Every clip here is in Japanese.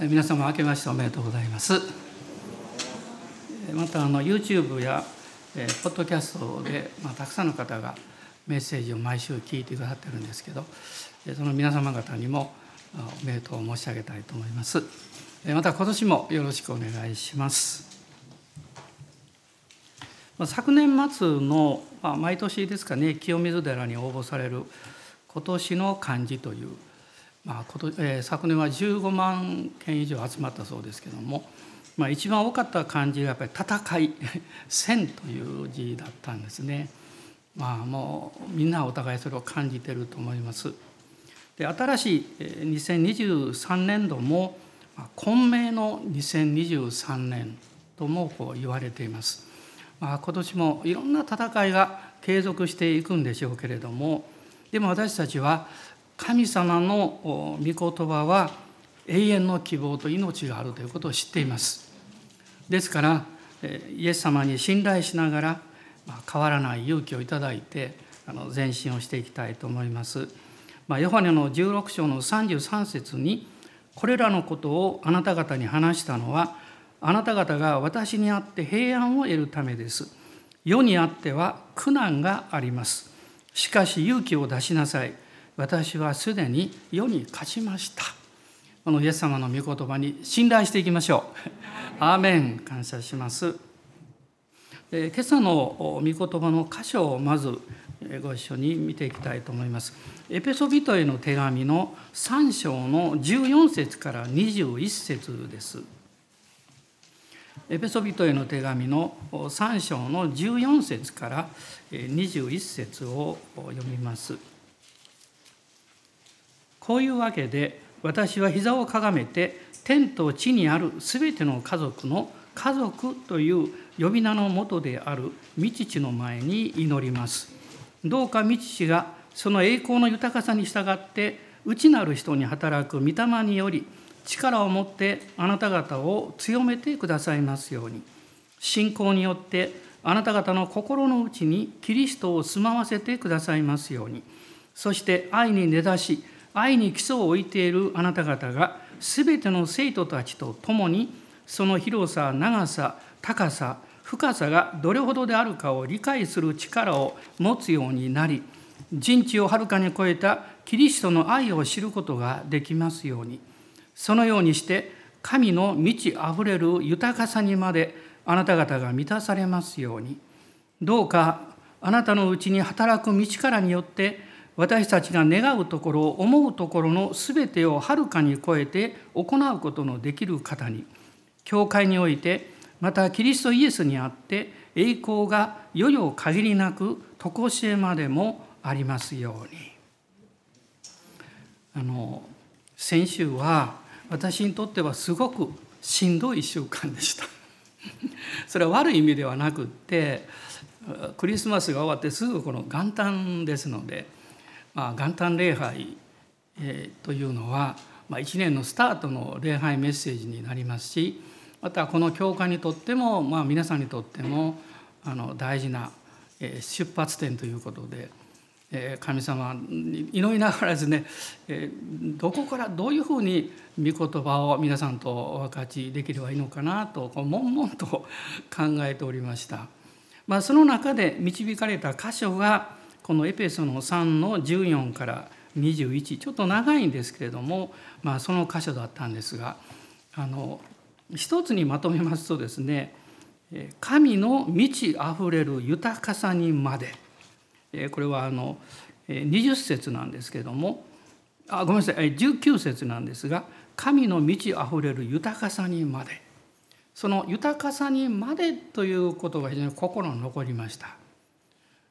皆様明けましておめでとうございます。またあの YouTube やえポッドキャストで、まあ、たくさんの方がメッセージを毎週聞いてくださってるんですけどその皆様方にもおめでとう申し上げたいと思います。また今年もよろしくお願いします。昨年末の、まあ、毎年ですかね清水寺に応募される今年の漢字という、まあことえー、昨年は15万件以上集まったそうですけども、まあ、一番多かった漢字がやっぱり「戦い」「戦」という字だったんですね。まあもうみんなお互いそれを感じてると思います。で新しい2023年度も混迷の2023年ともこう言われています。まあ、今年もいろんな戦いが継続していくんでしょうけれどもでも私たちは神様の御言葉は永遠の希望と命があるということを知っています。ですからイエス様に信頼しながら変わらない勇気をいただいて前進をしていきたいと思います。まあ、ヨハネの16章の33節にこれらのことをあなた方に話したのはあなた方が私にあって平安を得るためです。世にあっては苦難があります。しかし勇気を出しなさい。私はすでに世に勝ちました。このイエス様の御言葉に信頼していきましょう。アーメン感謝します。今朝の御言葉の箇所をまずご一緒に見ていきたいと思います。エペソビトへの手紙の3章の14節から21節です。エペソビトへの手紙の3章の14節から21節を読みます。こういうわけで私は膝をかがめて天と地にあるすべての家族の家族という呼び名のもとである御父の前に祈ります。どうか御父がその栄光の豊かさに従って内なる人に働く御霊により力を持ってあなた方を強めてくださいますように信仰によってあなた方の心の内にキリストを住まわせてくださいますようにそして愛に根ざし愛に基礎を置いているあなた方が全ての生徒たちと共にその広さ長さ高さ深さがどれほどであるかを理解する力を持つようになり人知をはるかに超えたキリストの愛を知ることができますように。そのようにして神の満ちあふれる豊かさにまであなた方が満たされますように。どうかあなたのうちに働く道からによって私たちが願うところ思うところの全てをはるかに超えて行うことのできる方に教会においてまたキリストイエスにあって栄光が世々限りなく常しえまでもありますように。あの先週は私にとってはすごくしんどい1週間でした。それは悪い意味ではなくってクリスマスが終わってすぐこの元旦ですのでまあ、元旦礼拝、えー、というのは、まあ、1年のスタートの礼拝メッセージになりますしまたこの教会にとっても、まあ、皆さんにとってもあの大事な、えー、出発点ということで、えー、神様に祈りながらですね、えー、どこからどういうふうに御言葉を皆さんとお分かちできればいいのかなとこう悶々と考えておりました。まあ、その中で導かれた箇所がこのエペソの3の14から21ちょっと長いんですけれども、まあ、その箇所だったんですがあの一つにまとめますとですね神の満ちあふれる豊かさにまでこれはあの20節なんですけれどもあごめんなさい19節なんですが神の満ちあふれる豊かさにまでその豊かさにまでということが非常に心に残りました。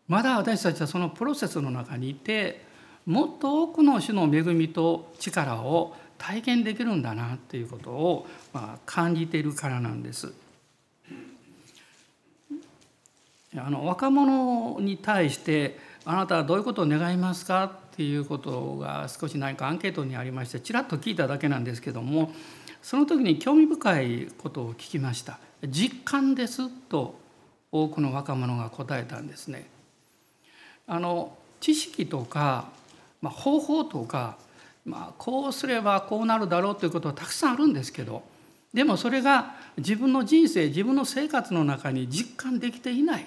まだ私たちはそのプロセスの中にいてもっと多くの種の恵みと力を体験できるんだなっていうことを、まあ、感じているからなんです。あの若者に対してあなたはどういうことを願いますかっていうことが少し何かアンケートにありましてちらっと聞いただけなんですけどもその時に興味深いことを聞きました「実感です」と多くの若者が答えたんですね。あの知識とか、まあ、方法とかまあこうすればこうなるだろうということはたくさんあるんですけどでもそれが自分の人生自分の生活の中に実感できていない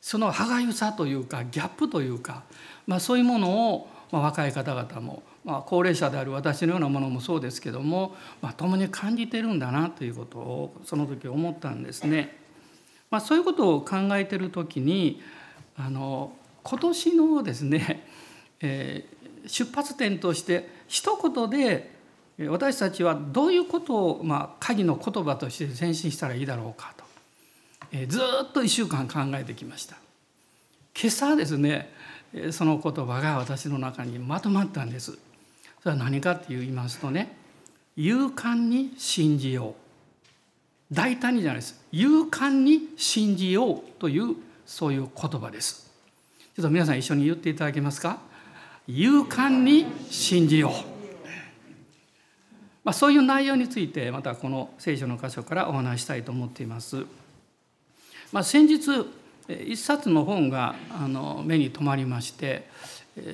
その歯がゆさというかギャップというか、まあ、そういうものを、まあ、若い方々も、まあ、高齢者である私のようなものもそうですけども、まあ、共に感じてるんだなということをその時思ったんですね。まあ、そういうことを考えてる時にあの今年のですね、えー、出発点として一言で私たちはどういうことを、まあ、鍵の言葉として前進したらいいだろうかと。ずっと1週間考えてきました。今朝ですねその言葉が私の中にまとまったんです。それは何かって言いますとね勇敢に信じよう。大胆にじゃないです。勇敢に信じようというそういう言葉です。ちょっと皆さん一緒に言っていただけますか？勇敢に信じよう。まあ、そういう内容についてまたこの聖書の箇所からお話したいと思っています。まあ、先日一冊の本があの目に留まりまして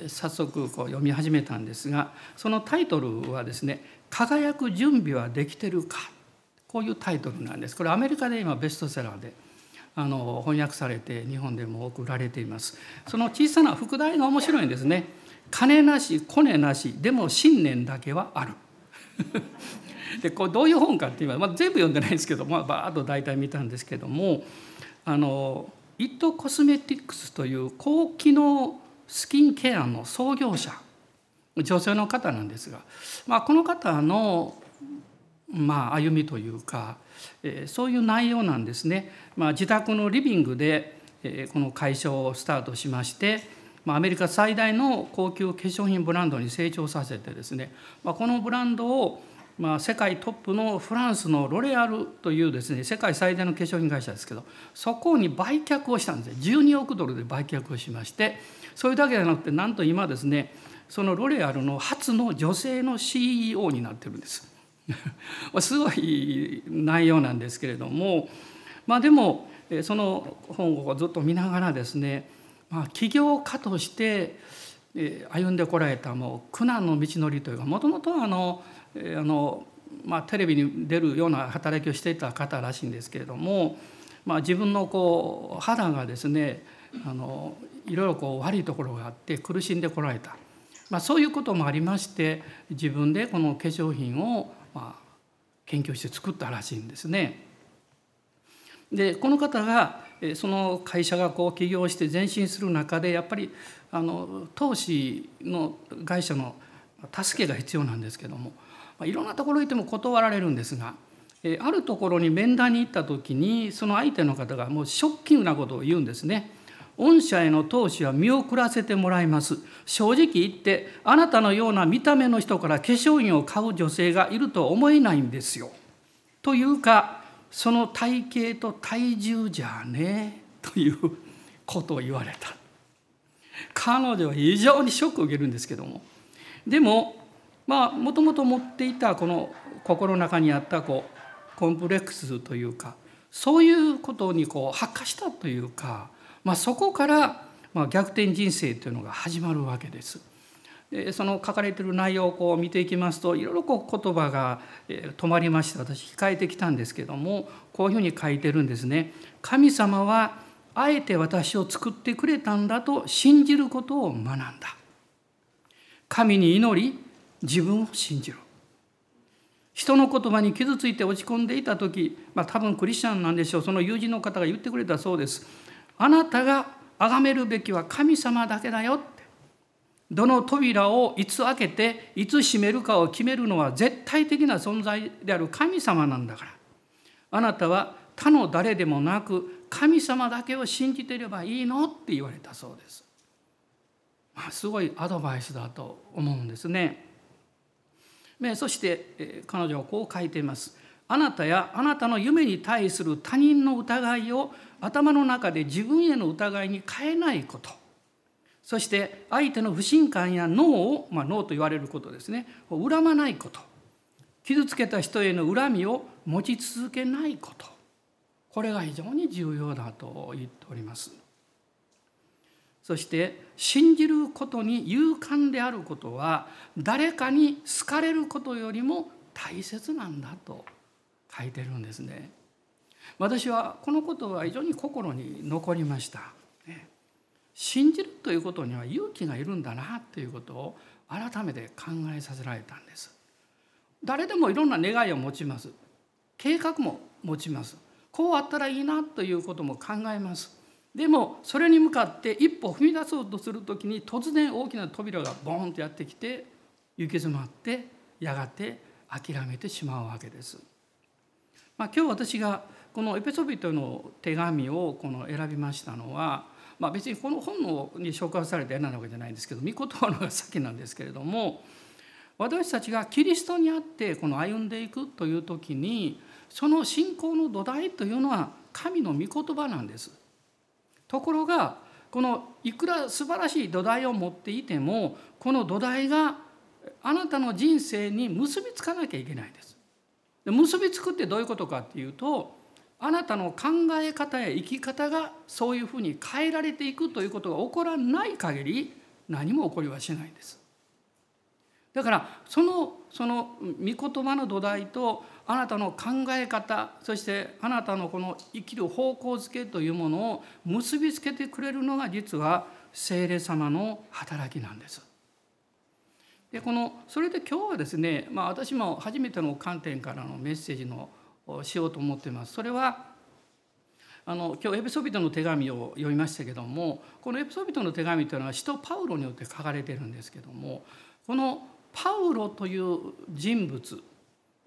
早速こう読み始めたんですがそのタイトルはですね「輝く準備はできてるか」こういうタイトルなんです。これアメリカで今ベストセラーであの翻訳されて日本でも多く売られています。その小さな副題が面白いんですね。金なしコネなしでも信念だけはある。でこれどういう本かっていうのは、まあ、全部読んでないんですけど、まあ、バーッと大体見たんですけどもあのイットコスメティックスという高機能スキンケアの創業者女性の方なんですが、まあ、この方の、まあ、歩みというか、え、そういう内容なんですね。まあ、自宅のリビングで、え、この会社をスタートしまして、まあ、アメリカ最大の高級化粧品ブランドに成長させてですね、まあ、このブランドをまあ、世界トップのフランスのロレアルというですね世界最大の化粧品会社ですけどそこに売却をしたんですね12億ドルで売却をしましてそれだけじゃなくてなんと今ですねそのロレアルの初の女性の CEO になってるんです。すごい内容なんですけれどもまあでもその本をずっと見ながらですね、まあ、起業家として歩んでこられたもう苦難の道のりというかもともとあのあの、まあ、テレビに出るような働きをしていた方らしいんですけれども、まあ、自分のこう肌がですねあのいろいろこう悪いところがあって苦しんでこられた、まあ、そういうこともありまして自分でこの化粧品をまあ研究して作ったらしいんですね。でこの方がその会社がこう起業して前進する中でやっぱりあの投資の会社の助けが必要なんですけどもまいろんなところ行っても断られるんですがあるところに面談に行った時にその相手の方がもうショッキングなことを言うんですね。御社への投資は見送らせてもらいます。正直言ってあなたのような見た目の人から化粧品を買う女性がいると思えないんですよ。というかその体型と体重じゃねえということを言われた。彼女は非常にショックを受けるんですけどもでもまあもともと持っていたこの心の中にあったこうコンプレックスというかそういうことにこう発火したというか、まあ、そこからまあ逆転人生というのが始まるわけです。でその書かれている内容をこう見ていきますといろいろこう言葉が止まりまして私控えてきたんですけどもこういうふうに書いてるんですね。神様はあえて私を作ってくれたんだと信じることを学んだ。神に祈り自分を信じる人の言葉に傷ついて落ち込んでいた時、まあ、多分クリスチャンなんでしょうその友人の方が言ってくれたそうですあなたが崇めるべきは神様だけだよってどの扉をいつ開けていつ閉めるかを決めるのは絶対的な存在である神様なんだからあなたは他の誰でもなく神様だけを信じていればいいのって言われたそうです。まあ、すごいアドバイスだと思うんですね。そして彼女はこう書いています。あなたやあなたの夢に対する他人の疑いを頭の中で自分への疑いに変えないこと。そして相手の不信感や脳を、まあ、脳と言われることですね。恨まないこと。傷つけた人への恨みを持ち続けないこと。これが非常に重要だと言っております。そして信じることに勇敢であることは誰かに好かれることよりも大切なんだと書いてるんですね。私はこのことは非常に心に残りました。信じるということには勇気がいるんだなということを改めて考えさせられたんです。誰でもいろんな願いを持ちます。計画も持ちます。こうあったらいいなということも考えます。でもそれに向かって一歩踏み出そうとする時に突然大きな扉がボーンとやってきて行き詰まってやがて諦めてしまうわけです。まあ、今日私がこのエペソビトの手紙をこの選びましたのは、まあ、別にこの本に紹介されて選んだわけじゃないんですけど御言葉のが先なんですけれども私たちがキリストにあってこの歩んでいくという時にその信仰の土台というのは神の御言葉なんです。ところがこのいくら素晴らしい土台を持っていてもこの土台があなたの人生に結びつかなきゃいけないです。で結びつくってどういうことかっていうとあなたの考え方や生き方がそういうふうに変えられていくということが起こらない限り何も起こりはしないんです。だからそのその御言葉の土台とあなたの考え方そしてあなたのこの生きる方向づけというものを結びつけてくれるのが実は聖霊様の働きなんです。でこのそれで今日はですね、まあ、私も初めての観点からのメッセージのしようと思っています。それはあの今日エペソビトの手紙を読みましたけどもこのエペソビトの手紙というのは使徒パウロによって書かれてるんですけどもこのパウロという人物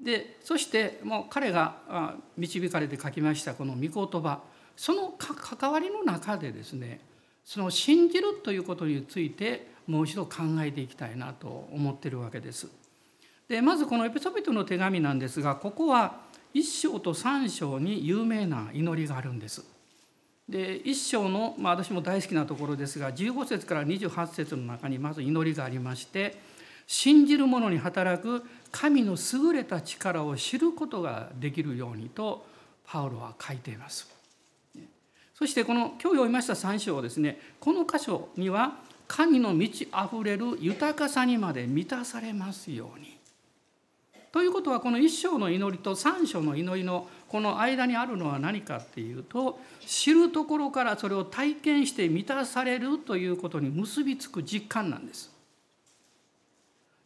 でそしてもう彼が導かれて書きましたこの御言葉その関わりの中でですねその信じるということについてもう一度考えていきたいなと思ってるわけです。でまずこのエペソビトの手紙なんですがここは1章と3章に有名な祈りがあるんです。で1章の、まあ、私も大好きなところですが15節から28節の中にまず祈りがありまして信じる者に働く神の優れた力を知ることができるようにとパウロは書いています。そしてこの今日読みました3章ですねこの箇所には神の満ちあふれる豊かさにまで満たされますように。ということはこの1章の祈りと3章の祈りのこの間にあるのは何かっていうと知るところからそれを体験して満たされるということに結びつく実感なんです。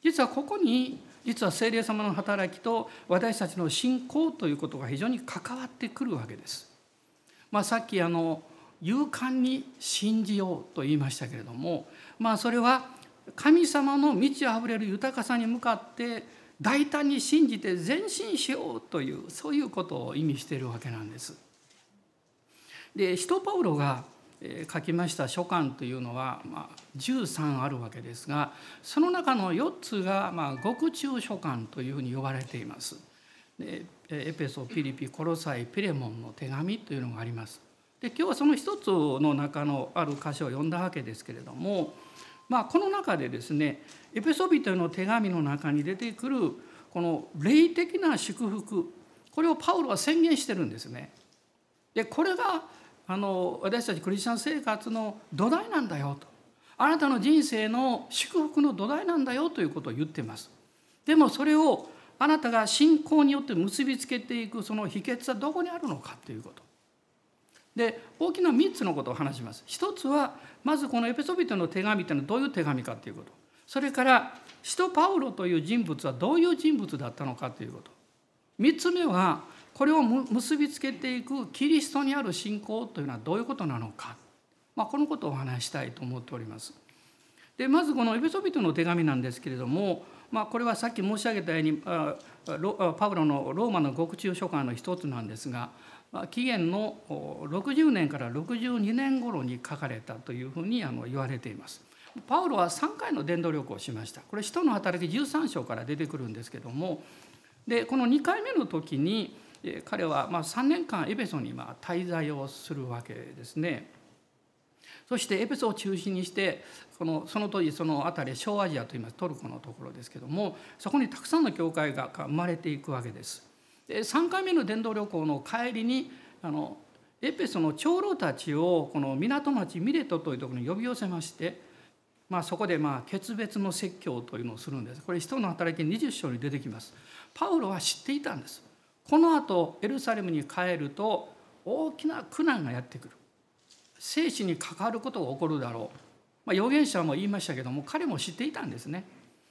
実はここに実は聖霊様の働きと私たちの信仰ということが非常に関わってくるわけです。まあ、さっきあの勇敢に信じようと言いましたけれども、まあ、それは神様の満ち溢れる豊かさに向かって大胆に信じて前進しようというそういうことを意味しているわけなんです。で使徒パウロが書きました書簡というのは、まあ、13あるわけですがその中の4つが、まあ、極中書簡というふうに呼ばれています。でエペソピリピコロサイピレモンの手紙というのがあります。で今日はその一つの中のある箇所を読んだわけですけれども、まあ、この中でですねエペソビトの手紙の中に出てくるこの霊的な祝福これをパウロは宣言してるんですね。でこれがあの私たちクリスチャン生活の土台なんだよと。あなたの人生の祝福の土台なんだよということを言ってます。でもそれをあなたが信仰によって結びつけていくその秘訣はどこにあるのかということ。で大きな3つのことを話します。一つはまずこのエペソビトの手紙というのはどういう手紙かということ。それから使徒パウロという人物はどういう人物だったのかということ。3つ目はこれを結びつけていくキリストにある信仰というのはどういうことなのか、まあ、このことをお話したいと思っております。でまずこのエペソビトの手紙なんですけれども、まあ、これはさっき申し上げたようにパウロのローマの獄中書簡の一つなんですが紀元の60年から62年頃に書かれたというふうに言われています。パウロは3回の伝道旅行をしました。これ使徒の働き13章から出てくるんですけどもでこの2回目の時に彼はま3年間エペソにま滞在をするわけですね。そしてエペソを中心にしてこのその当時その辺り小アジアといいますトルコのところですけどもそこにたくさんの教会が生まれていくわけです。で3回目の伝道旅行の帰りにあのエペソの長老たちをこの港町ミレトというところに呼び寄せまして、まあ、そこでまあ決別の説教というのをするんです。これ人の働き20章に出てきます。パウロは知っていたんです。このあとエルサレムに帰ると大きな苦難がやってくる。生死に関わることが起こるだろう、まあ、預言者も言いましたけども彼も知っていたんですね。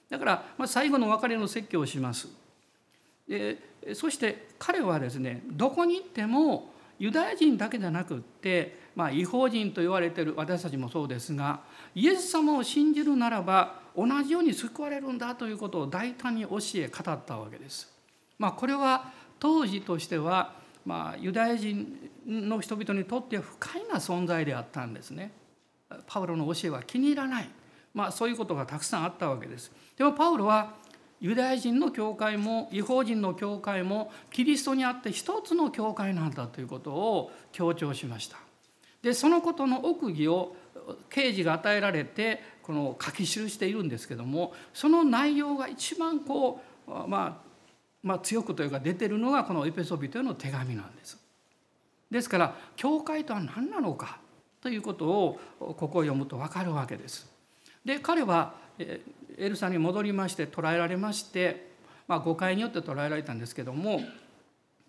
だからまあ最後の別れの説教をします。そして彼はですねどこに行ってもユダヤ人だけじゃなくって、まあ、違法人と言われてる私たちもそうですがイエス様を信じるならば同じように救われるんだということを大胆に教え語ったわけです。まあ、これは当時としては、まあ、ユダヤ人の人々にとっては不快な存在であったんですね。パウロの教えは気に入らない、まあ、そういうことがたくさんあったわけです。でもパウロはユダヤ人の教会も違法人の教会もキリストにあって一つの教会なんだということを強調しました。でそのことの奥義を刑事が与えられてこの書き記しているんですけどもその内容が一番こう、まあ、まあ強くというか出てるのがこのエペソビトへの手紙なんです。ですから教会とは何なのかということをここを読むと分かるわけです。で彼はエルサに戻りまして捕らえられまして、まあ、誤解によって捕らえられたんですけども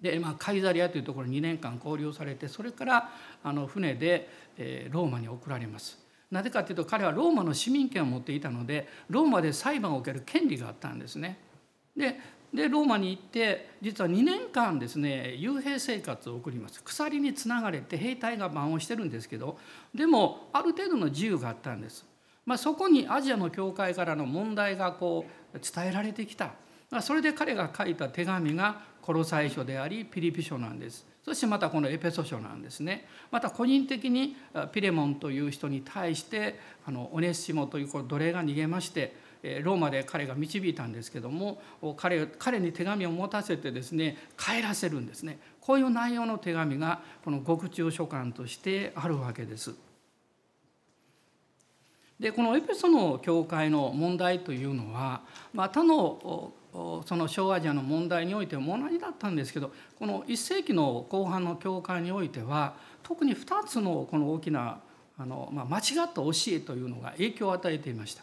で、まあ、カイザリアというところに2年間交流されてそれからあの船で、えローマに送られます。なぜかというと彼はローマの市民権を持っていたのでローマで裁判を受ける権利があったんですね。ででローマに行って実は2年間ですね幽閉生活を送ります鎖につながれて兵隊が番をしてるんですけどでもある程度の自由があったんですまあ、そこにアジアの教会からの問題がこう伝えられてきた、まあ、それで彼が書いた手紙がコロサイ書でありピリピ書なんです。そしてまたこのエペソ書なんですね。また個人的にピレモンという人に対してあのオネシモという奴隷が逃げましてローマで彼が導いたんですけども彼彼に手紙を持たせてですね帰らせるんですね。こういう内容の手紙がこの獄中書簡としてあるわけです。でこのエペソの教会の問題というのは、まあ、他のその小アジアの問題においても同じだったんですけどこの1世紀の後半の教会においては特に2つのこの大きなあの、まあ、間違った教えというのが影響を与えていました。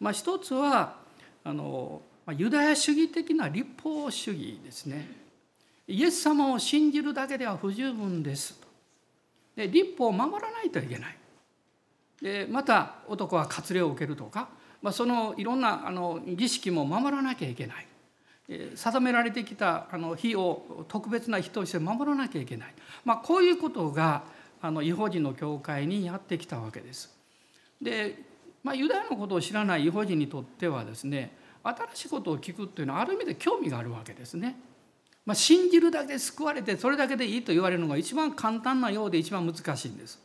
まあ、一つはあのユダヤ主義的な立法主義ですね。イエス様を信じるだけでは不十分ですとで立法を守らないといけない。でまた男は割礼を受けるとか、まあ、そのいろんなあの儀式も守らなきゃいけない。定められてきたあの日を特別な日として守らなきゃいけない、まあ、こういうことがあの違法人の教会にやってきたわけです。で、まあ、ユダヤのことを知らない違法人にとってはですね新しいことを聞くっていうのはある意味で興味があるわけですね。まあ、信じるだけで救われてそれだけでいいと言われるのが一番簡単なようで一番難しいんです。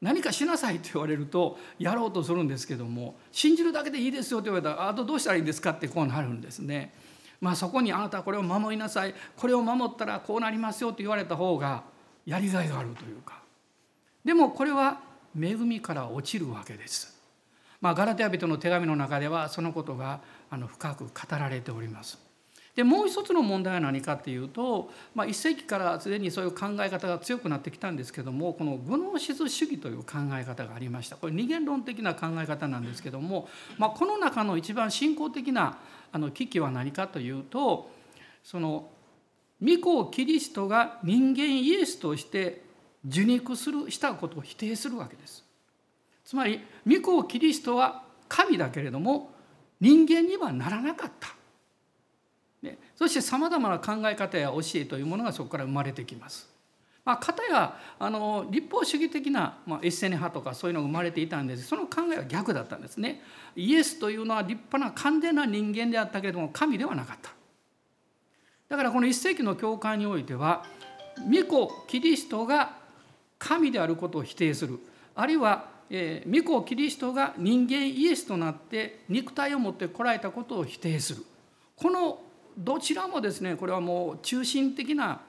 何かしなさいと言われるとやろうとするんですけども信じるだけでいいですよと言われたらあとどうしたらいいんですかってこうなるんですね。まあ、そこにあなたはこれを守りなさいこれを守ったらこうなりますよと言われた方がやりがいがあるというかでもこれは恵みから落ちるわけです。まあ、ガラテヤ人の手紙の中ではそのことがあの深く語られております。でもう一つの問題は何かっていうと、まあ、一世紀からすでにそういう考え方が強くなってきたんですけどもこのグノーシス主義という考え方がありましたこれ二元論的な考え方なんですけども、まあ、この中の一番信仰的なあの危機は何かというとその御子キリストが人間イエスとして受肉するしたことを否定するわけです。つまり御子キリストは神だけれども人間にはならなかった。ね、そしてさまざまな考え方や教えというものがそこから生まれてきます。まあ、片やあの立法主義的な、まあ、エッセネ派とかそういうのが生まれていたんですその考えは逆だったんですね。イエスというのは立派な完全な人間であったけれども神ではなかった。だからこの一世紀の教会においては御子キリストが神であることを否定するあるいはえー、御子キリストが人間イエスとなって肉体を持ってこられたことを否定するこのどちらもですねこれはもう中心的な、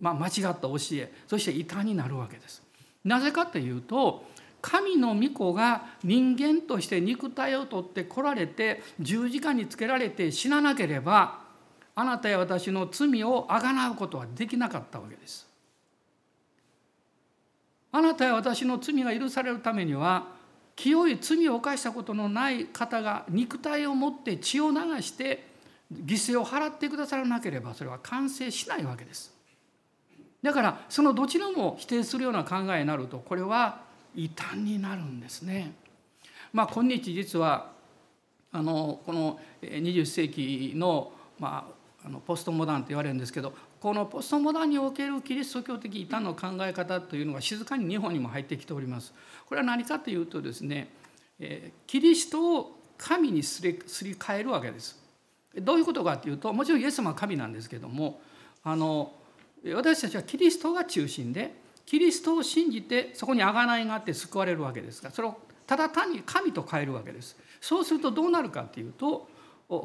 まあ、間違った教えそして異端になるわけです。なぜかというと神の御子が人間として肉体を取って来られて十字架につけられて死ななければあなたや私の罪をあがなうことはできなかったわけです。あなたや私の罪が許されるためには清い罪を犯したことのない方が肉体を持って血を流して犠牲を払ってくださらなければそれは完成しないわけです。だからそのどちらも否定するような考えになるとこれは異端になるんですね。まあ今日実はあのこの20世紀の,、まあ、あのポストモダンと言われるんですけどこのポストモダンにおけるキリスト教的異端の考え方というのが静かに日本にも入ってきております。これは何かというとですねキリストを神にすりすり替えるわけです。どういうことかというともちろんイエス様は神なんですけどもあの私たちはキリストが中心でキリストを信じてそこに贖いがあって救われるわけですがそれをただ単に神と変えるわけです。そうするとどうなるかというと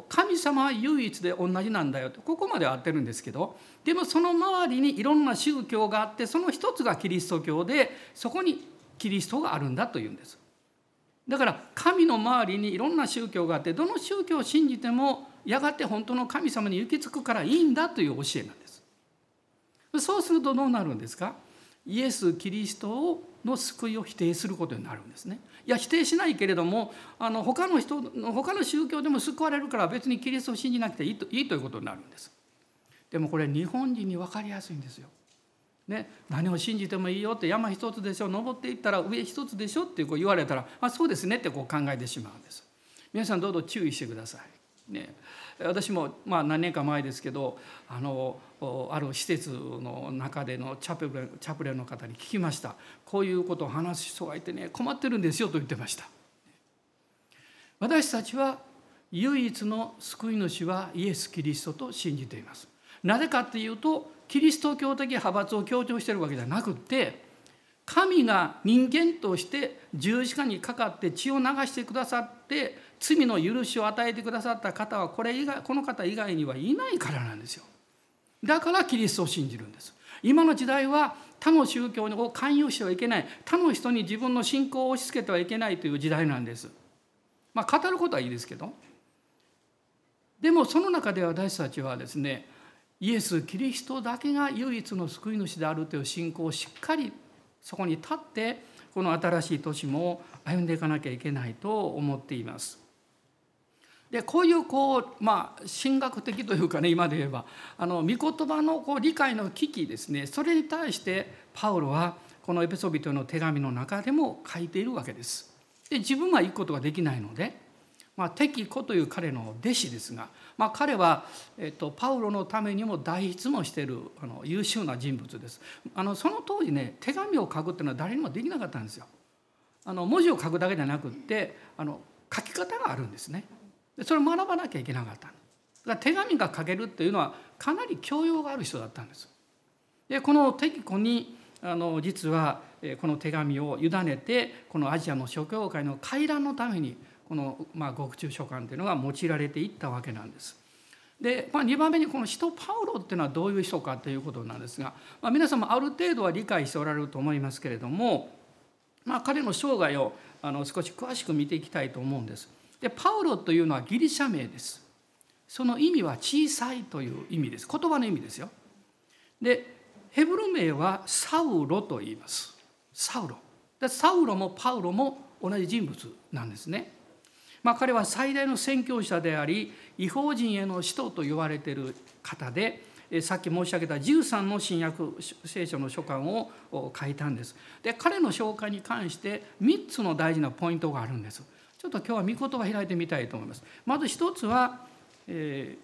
神様は唯一で同じなんだよとここまでは合ってるんですけどでもその周りにいろんな宗教があってその一つがキリスト教でそこにキリストがあるんだというんです。だから神の周りにいろんな宗教があってどの宗教を信じてもやがて本当の神様に行き着くからいいんだという教えなんです。そうするとどうなるんですか？イエス・キリストの救いを否定することになるんですね。いや否定しないけれどもあの他の人他の宗教でも救われるから別にキリストを信じなくていいといいということになるんです。でもこれ日本人に分かりやすいんですよ。ね、何を信じてもいいよって山一つでしょ登っていったら上一つでしょってこう言われたら、あ、そうですねってこう考えてしまうんです。皆さんどうぞ注意してください。ね、私もまあ何年か前ですけどあのある施設の中でのチャプレチャプレの方に聞きました。こういうことを話す人がいてね困ってるんですよと言ってました。私たちは唯一の救い主はイエス・キリストと信じています。なぜかっていうとキリスト教的派閥を強調してるわけじゃなくって神が人間として十字架にかかって血を流してくださって罪の許しを与えてくださった方はこれ以外この方以外にはいないからなんですよ。だからキリストを信じるんです。今の時代は他の宗教を勧誘してはいけない他の人に自分の信仰を押し付けてはいけないという時代なんです。まあ語ることはいいですけどでもその中で私たちはですねイエス・キリストだけが唯一の救い主であるという信仰をしっかりそこに立ってこの新しい年も歩んでいかなきゃいけないと思っています。でこういうこうまあ神学的というかね今で言えばあの御言葉のこう理解の危機ですねそれに対してパウロはこのエペソビトの手紙の中でも書いているわけです。で自分は行くことができないので、まあ、敵子という彼の弟子ですがまあ、彼は、えっと、パウロのためにも代筆もしているあの優秀な人物です。あのその当時ね手紙を書くっていうのは誰にもできなかったんですよ。あの文字を書くだけじゃなくってあの書き方があるんですね。それを学ばなきゃいけなかっただから手紙が書けるっていうのはかなり教養がある人だったんです。でこの敵子にあの実はこの手紙を委ねてこのアジアの諸教会の回覧のためにこの、まあ、獄中書簡というのが用いられていったわけなんです。で、まあ、2番目にこの使徒パウロっていうのはどういう人かということなんですが、まあ、皆さんもある程度は理解しておられると思いますけれども、まあ、彼の生涯をあの少し詳しく見ていきたいと思うんです。でパウロというのはギリシャ名です。その意味は小さいという意味です。言葉の意味ですよ。でヘブル名はサウロと言います。サウロ。でサウロもパウロも同じ人物なんですね。まあ、彼は最大の宣教者であり違法人への使徒と言われている方でさっき申し上げた13の新約聖書の書簡を書いたんです。で彼の紹介に関して3つの大事なポイントがあるんです。ちょっと今日は御言葉開いてみたいと思います。まず一つは、え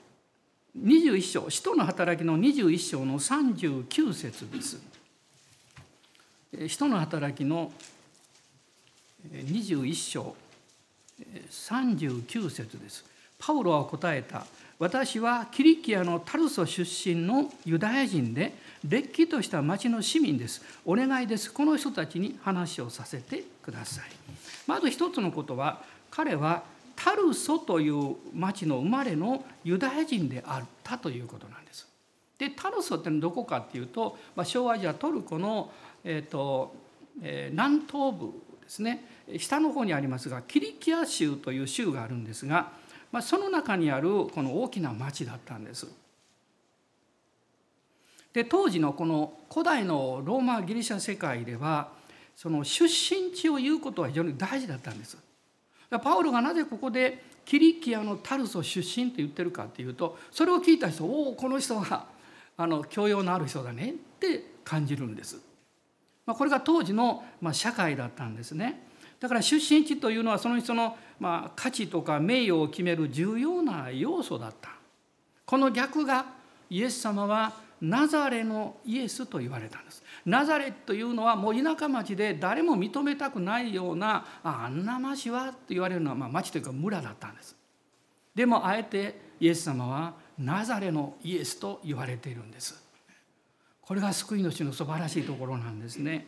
ー、21章使徒の働きの21章の39節です。使徒の働きの21章39節です。パウロは答えた。私はキリキアのタルソ出身のユダヤ人で、れっきとした町の市民です。お願いです。この人たちに話をさせてください。まず一つのことは、彼はタルソという町の生まれのユダヤ人であったということなんです。で、タルソってどこかっていうと、まあ、小アジアトルコの、えーとえー、南東部ですね下の方にありますがキリキア州という州があるんですが、まあ、その中にあるこの大きな町だったんです。で当時のこの古代のローマギリシャ世界ではその出身地を言うことは非常に大事だったんです。パウロがなぜここでキリキアのタルソ出身って言ってるかっていうとそれを聞いた人おおこの人はあの教養のある人だねって感じるんです。まあ、これが当時の、まあ、社会だったんですね。だから出身地というのはその人の、まあ、価値とか名誉を決める重要な要素だった。この逆がイエス様はナザレのイエスと言われたんです。ナザレというのはもう田舎町で誰も認めたくないようなあんな町はと言われるのは、まあ、町というか村だったんです。でもあえてイエス様はナザレのイエスと言われているんです。これが救い主の素晴らしいところなんですね。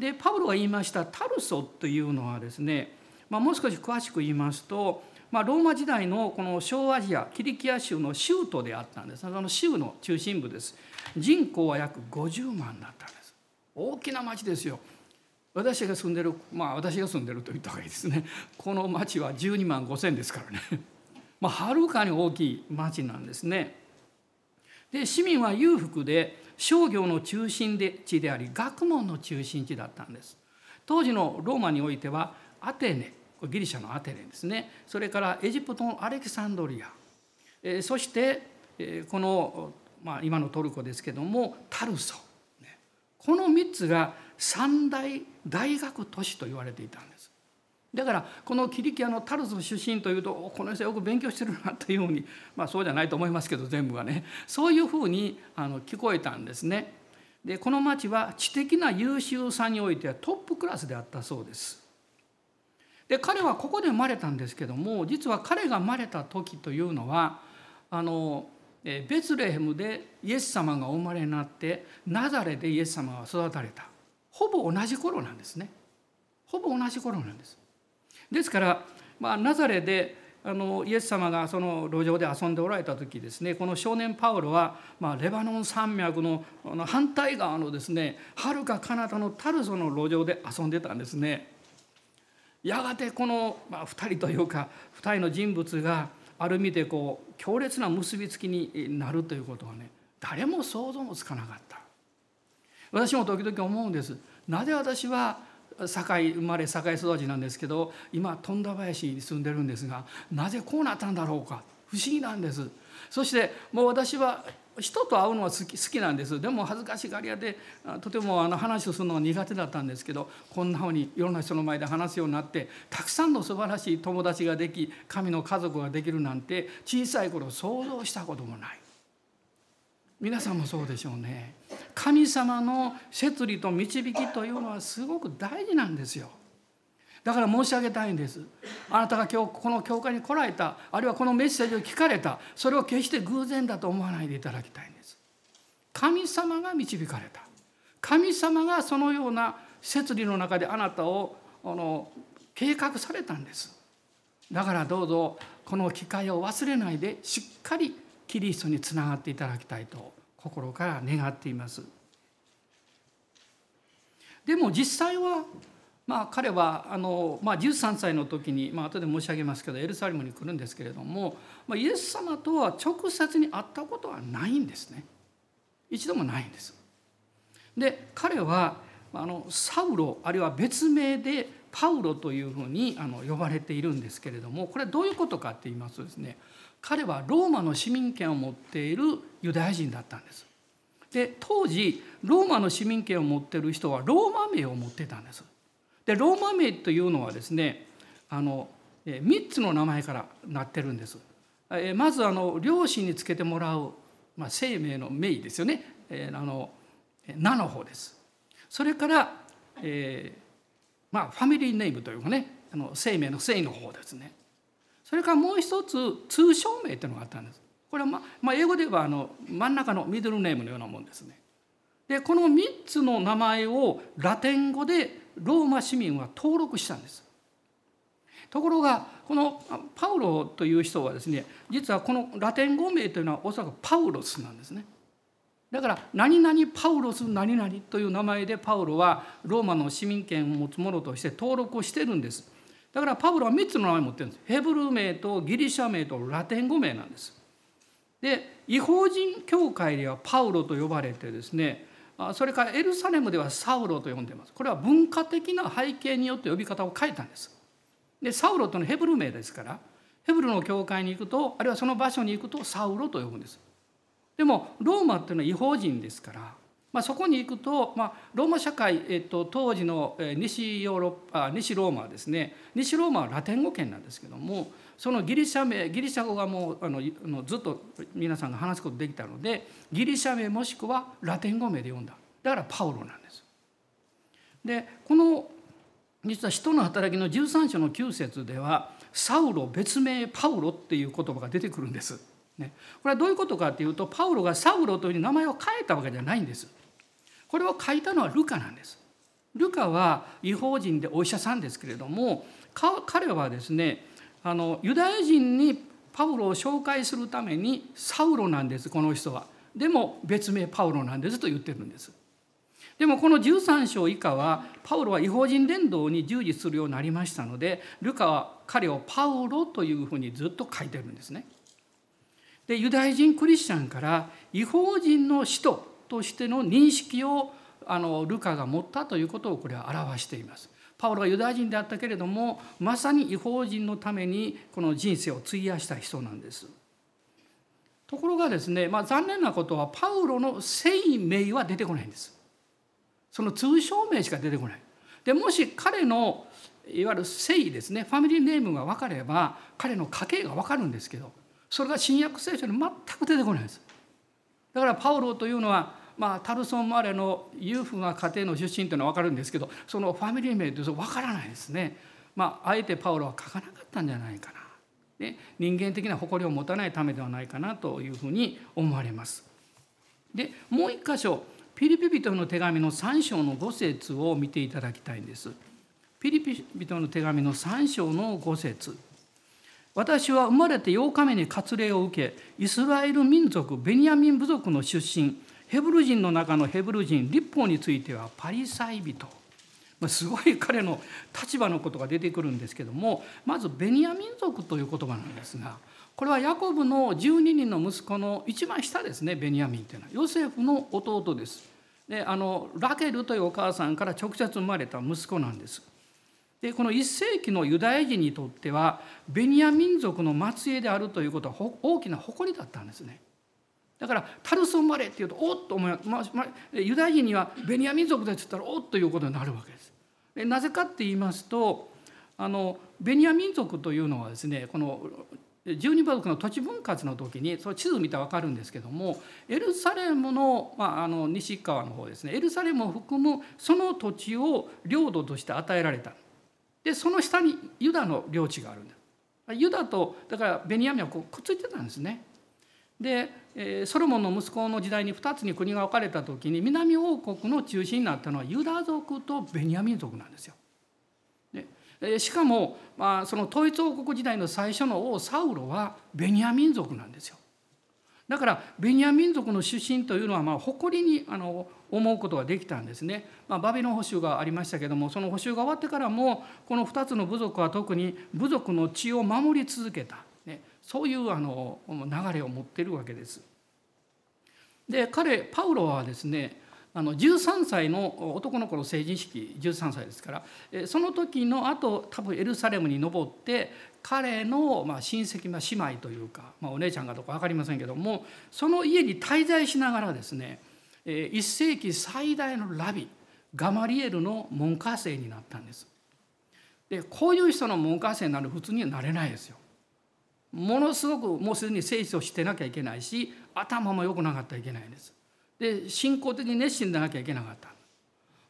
でパウロが言いましたタルソというのはですね、まあ、もう少し詳しく言いますと、まあ、ローマ時代のこの小アジアキリキア州の州都であったんです。その州の中心部です。人口は約50万だったんです。大きな町ですよ。私が住んでるまあ私が住んでると言った方がいいですね。この町は12万5千ですからね。まあはるかに大きい町なんですね。で市民は裕福で商業の中心地であり学問の中心地だったんです。当時のローマにおいてはアテネギリシャのアテネですね。それからエジプトのアレキサンドリア、えそして、えこの、まあ、今のトルコですけどもタルソ。この3つが三大大学都市と言われていたんです。だからこのキリキアのタルソ出身というとこの人よく勉強してるなというふうにまあそうじゃないと思いますけど全部がね そういうふうにあの聞こえたんですね。でこの町は知的な優秀さにおいてはトップクラスであったそうです。で彼はここで生まれたんですけども実は彼が生まれた時というのはあのベツレヘムでイエス様がお生まれになってナザレでイエス様が育たれたほぼ同じ頃なんですねほぼ同じ頃なんですですから、まあ、ナザレであのイエス様がその路上で遊んでおられた時ですねこの少年パウロは、まあ、レバノン山脈の反対側のですねはるか彼方のタルソの路上で遊んでたんですね。やがてこの、まあ、2人というか2人の人物がある意味でこう強烈な結びつきになるということはね誰も想像もつかなかった。私も時々思うんです。なぜ私は堺生まれ堺育ちなんですけど今富田林に住んでるんですがなぜこうなったんだろうか？不思議なんです。そしてもう私は人と会うのは好き好きなんです。でも恥ずかしがり屋でとてもあの話をするのが苦手だったんですけどこんなふうにいろんな人の前で話すようになってたくさんの素晴らしい友達ができ神の家族ができるなんて小さい頃想像したこともない。皆さんもそうでしょうね。神様の摂理と導きというのはすごく大事なんですよ。だから申し上げたいんです。あなたが今日この教会に来られたあるいはこのメッセージを聞かれたそれを決して偶然だと思わないでいただきたいんです。神様が導かれた。神様がそのような摂理の中であなたをあの計画されたんです。だからどうぞこの機会を忘れないでしっかりキリストにつながっていただきたいと心から願っていますでも実際はまあ、彼はあの、まあ、13歳の時に、まあ後で申し上げますけどエルサレムに来るんですけれども、まあ、イエス様とは直接に会ったことはないんですね一度もないんです。で彼はあのサウロあるいは別名でパウロというふうにあの呼ばれているんですけれどもこれはどういうことかって言いますとですね彼はローマの市民権を持っているユダヤ人だったんです。で当時ローマの市民権を持っている人はローマ名を持ってたんです。でローマ名というのはですねあの3つの名前からなってるんです。まずあの両親につけてもらう、まあ、生命の名ですよね、えー、あの名の方です。それから、えーまあ、ファミリーネームというかねあの生命の姓の方ですね。それからもう一つ通称名というのがあったんです。これは、ままあ、英語で言えばあの真ん中のミドルネームのようなもんですね。でこの3つの名前をラテン語でローマ市民は登録したんですところがこのパウロという人はですね実はこのラテン語名というのはおそらくパウロスなんですねだから何々パウロス何々という名前でパウロはローマの市民権を持つ者として登録をしてるんですだからパウロは3つの名前持ってるんです。ヘブル名とギリシャ名とラテン語名なんです。で違法人教会ではパウロと呼ばれてですねそれからエルサレムではサウロと呼んでます。これは文化的な背景によって呼び方を変えたんです。でサウロというのはヘブル名ですからヘブルの教会に行くとあるいはその場所に行くとサウロと呼ぶんです。でもローマっていうのは違法人ですからまあ、そこに行くと、まあ、ローマ社会、えっと、当時の西ヨーロッパ西ローマはですね西ローマはラテン語圏なんですけどもそのギリシャ名ギリシャ語がもうあのずっと皆さんが話すことできたのでギリシャ名もしくはラテン語名で読んだだからパウロなんです。でこの実は「使徒の働き」の13章の9節では「サウロ別名パウロ」っていう言葉が出てくるんです。ね、これはどういうことかっていうとパウロがサウロという名前を変えたわけじゃないんです。これを書いたのはルカなんです。ルカは違法人でお医者さんですけれども彼はですねあのユダヤ人にパウロを紹介するためにサウロなんですこの人は。でも別名パウロなんですと言ってるんです。でもこの13章以下はパウロは違法人伝道に従事するようになりましたのでルカは彼をパウロというふうにずっと書いてるんですね。でユダヤ人クリスチャンから違法人の使徒としての認識をあのルカが持ったということをこれは表しています。パウロはユダヤ人であったけれどもまさに違法人のためにこの人生を費やした人なんです。ところがですね、まあ、残念なことはパウロの生名は出てこないんです。その通称名しか出てこない。でもし彼のいわゆる姓ですねファミリーネームが分かれば彼の家系が分かるんですけどそれが新約聖書に全く出てこないんです。だからパウロというのはまあ、タルソン・マレの裕福な家庭の出身というのは分かるんですけどそのファミリー名というと分からないですね。まあ、あえてパウロは書かなかったんじゃないかな。ね、人間的な誇りを持たないためではないかなというふうに思われます。でもう一箇所ピリピ人の手紙の3章の5節を見ていただきたいんです。ピリピ人の手紙の3章の5節私は生まれて8日目に割礼を受けイスラエル民族ベニヤミン部族の出身ヘブル人の中のヘブル人立法についてはパリサイ人ますごい彼の立場のことが出てくるんですけどもまずベニヤ民族という言葉なんですがこれはヤコブの12人の息子の一番下ですねベニヤミンというのはヨセフの弟です。であのラケルというお母さんから直接生まれた息子なんです。でこの1世紀のユダヤ人にとってはベニヤ民族の末裔であるということは大きな誇りだったんですね。だからタルソンマレっていうとおっと思いままユダヤ人にはベニヤ民族だって言ったらおっということになるわけです。でなぜかって言いますとあのベニヤ民族というのはですねこの十二部族の土地分割の時にその地図見たら分かるんですけどもエルサレムの,、まあ、あの西側の方ですねエルサレムを含むその土地を領土として与えられたでその下にユダの領地があるんだユダとだからベニヤミンはこうくっついてたんですね。でソロモンの息子の時代に2つに国が分かれた時に南王国の中心になったのはユダ族とベニヤミン族なんですよ。でしかも、まあ、その統一王国時代の最初の王サウロはベニヤ民族なんですよ。だからベニヤ民族の出身というのはまあ誇りにあの思うことができたんですね。まあ、バビロン捕囚がありましたけどもその捕囚が終わってからもこの2つの部族は特に部族の血を守り続けた。そういうあの流れを持ってるわけです。で彼パウロはですねあの13歳の男の子の成人式13歳ですからその時のあと多分エルサレムに登って彼のま親戚、ま、姉妹というか、まあ、お姉ちゃんかどうか分かりませんけどもその家に滞在しながらですね1世紀最大のラビガマリエルの門下生になったんです。でこういう人の門下生になる普通にはなれないですよ。ものすごくもうすでに聖書をしてなきゃいけないし頭も良くなかったらいけないんです。で信仰的に熱心でなきゃいけなかった。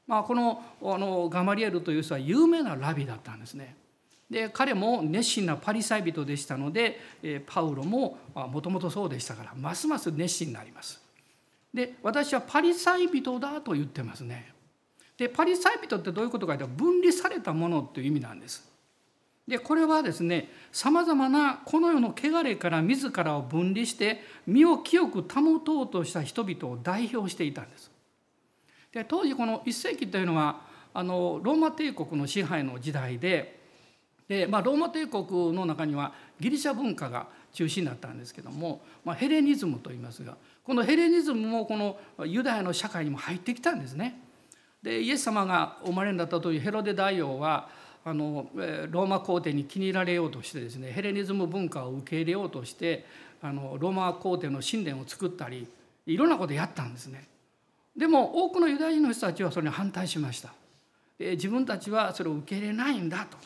まあ、このあのガマリエルという人は有名なラビだったんですね。で彼も熱心なパリサイ人でしたのでパウロももともとそうでしたからますます熱心になります。で私はパリサイ人だと言ってますね。でパリサイ人ってどういうことかというと分離されたものっていう意味なんです。でこれはですねさまざまなこの世の汚れから自らを分離して身を清く保とうとした人々を代表していたんです。で当時この1世紀というのはあのローマ帝国の支配の時代でで、まあ、ローマ帝国の中にはギリシャ文化が中心だったんですけども、まあ、ヘレニズムといいますがこのヘレニズムもこのユダヤの社会にも入ってきたんですね。でイエス様がお生まれになったというヘロデ大王はあのローマ皇帝に気に入られようとしてですねヘレニズム文化を受け入れようとしてあのローマ皇帝の神殿を作ったりいろんなことやったんですね。でも多くのユダヤ人の人たちはそれに反対しました。自分たちはそれを受け入れないんだと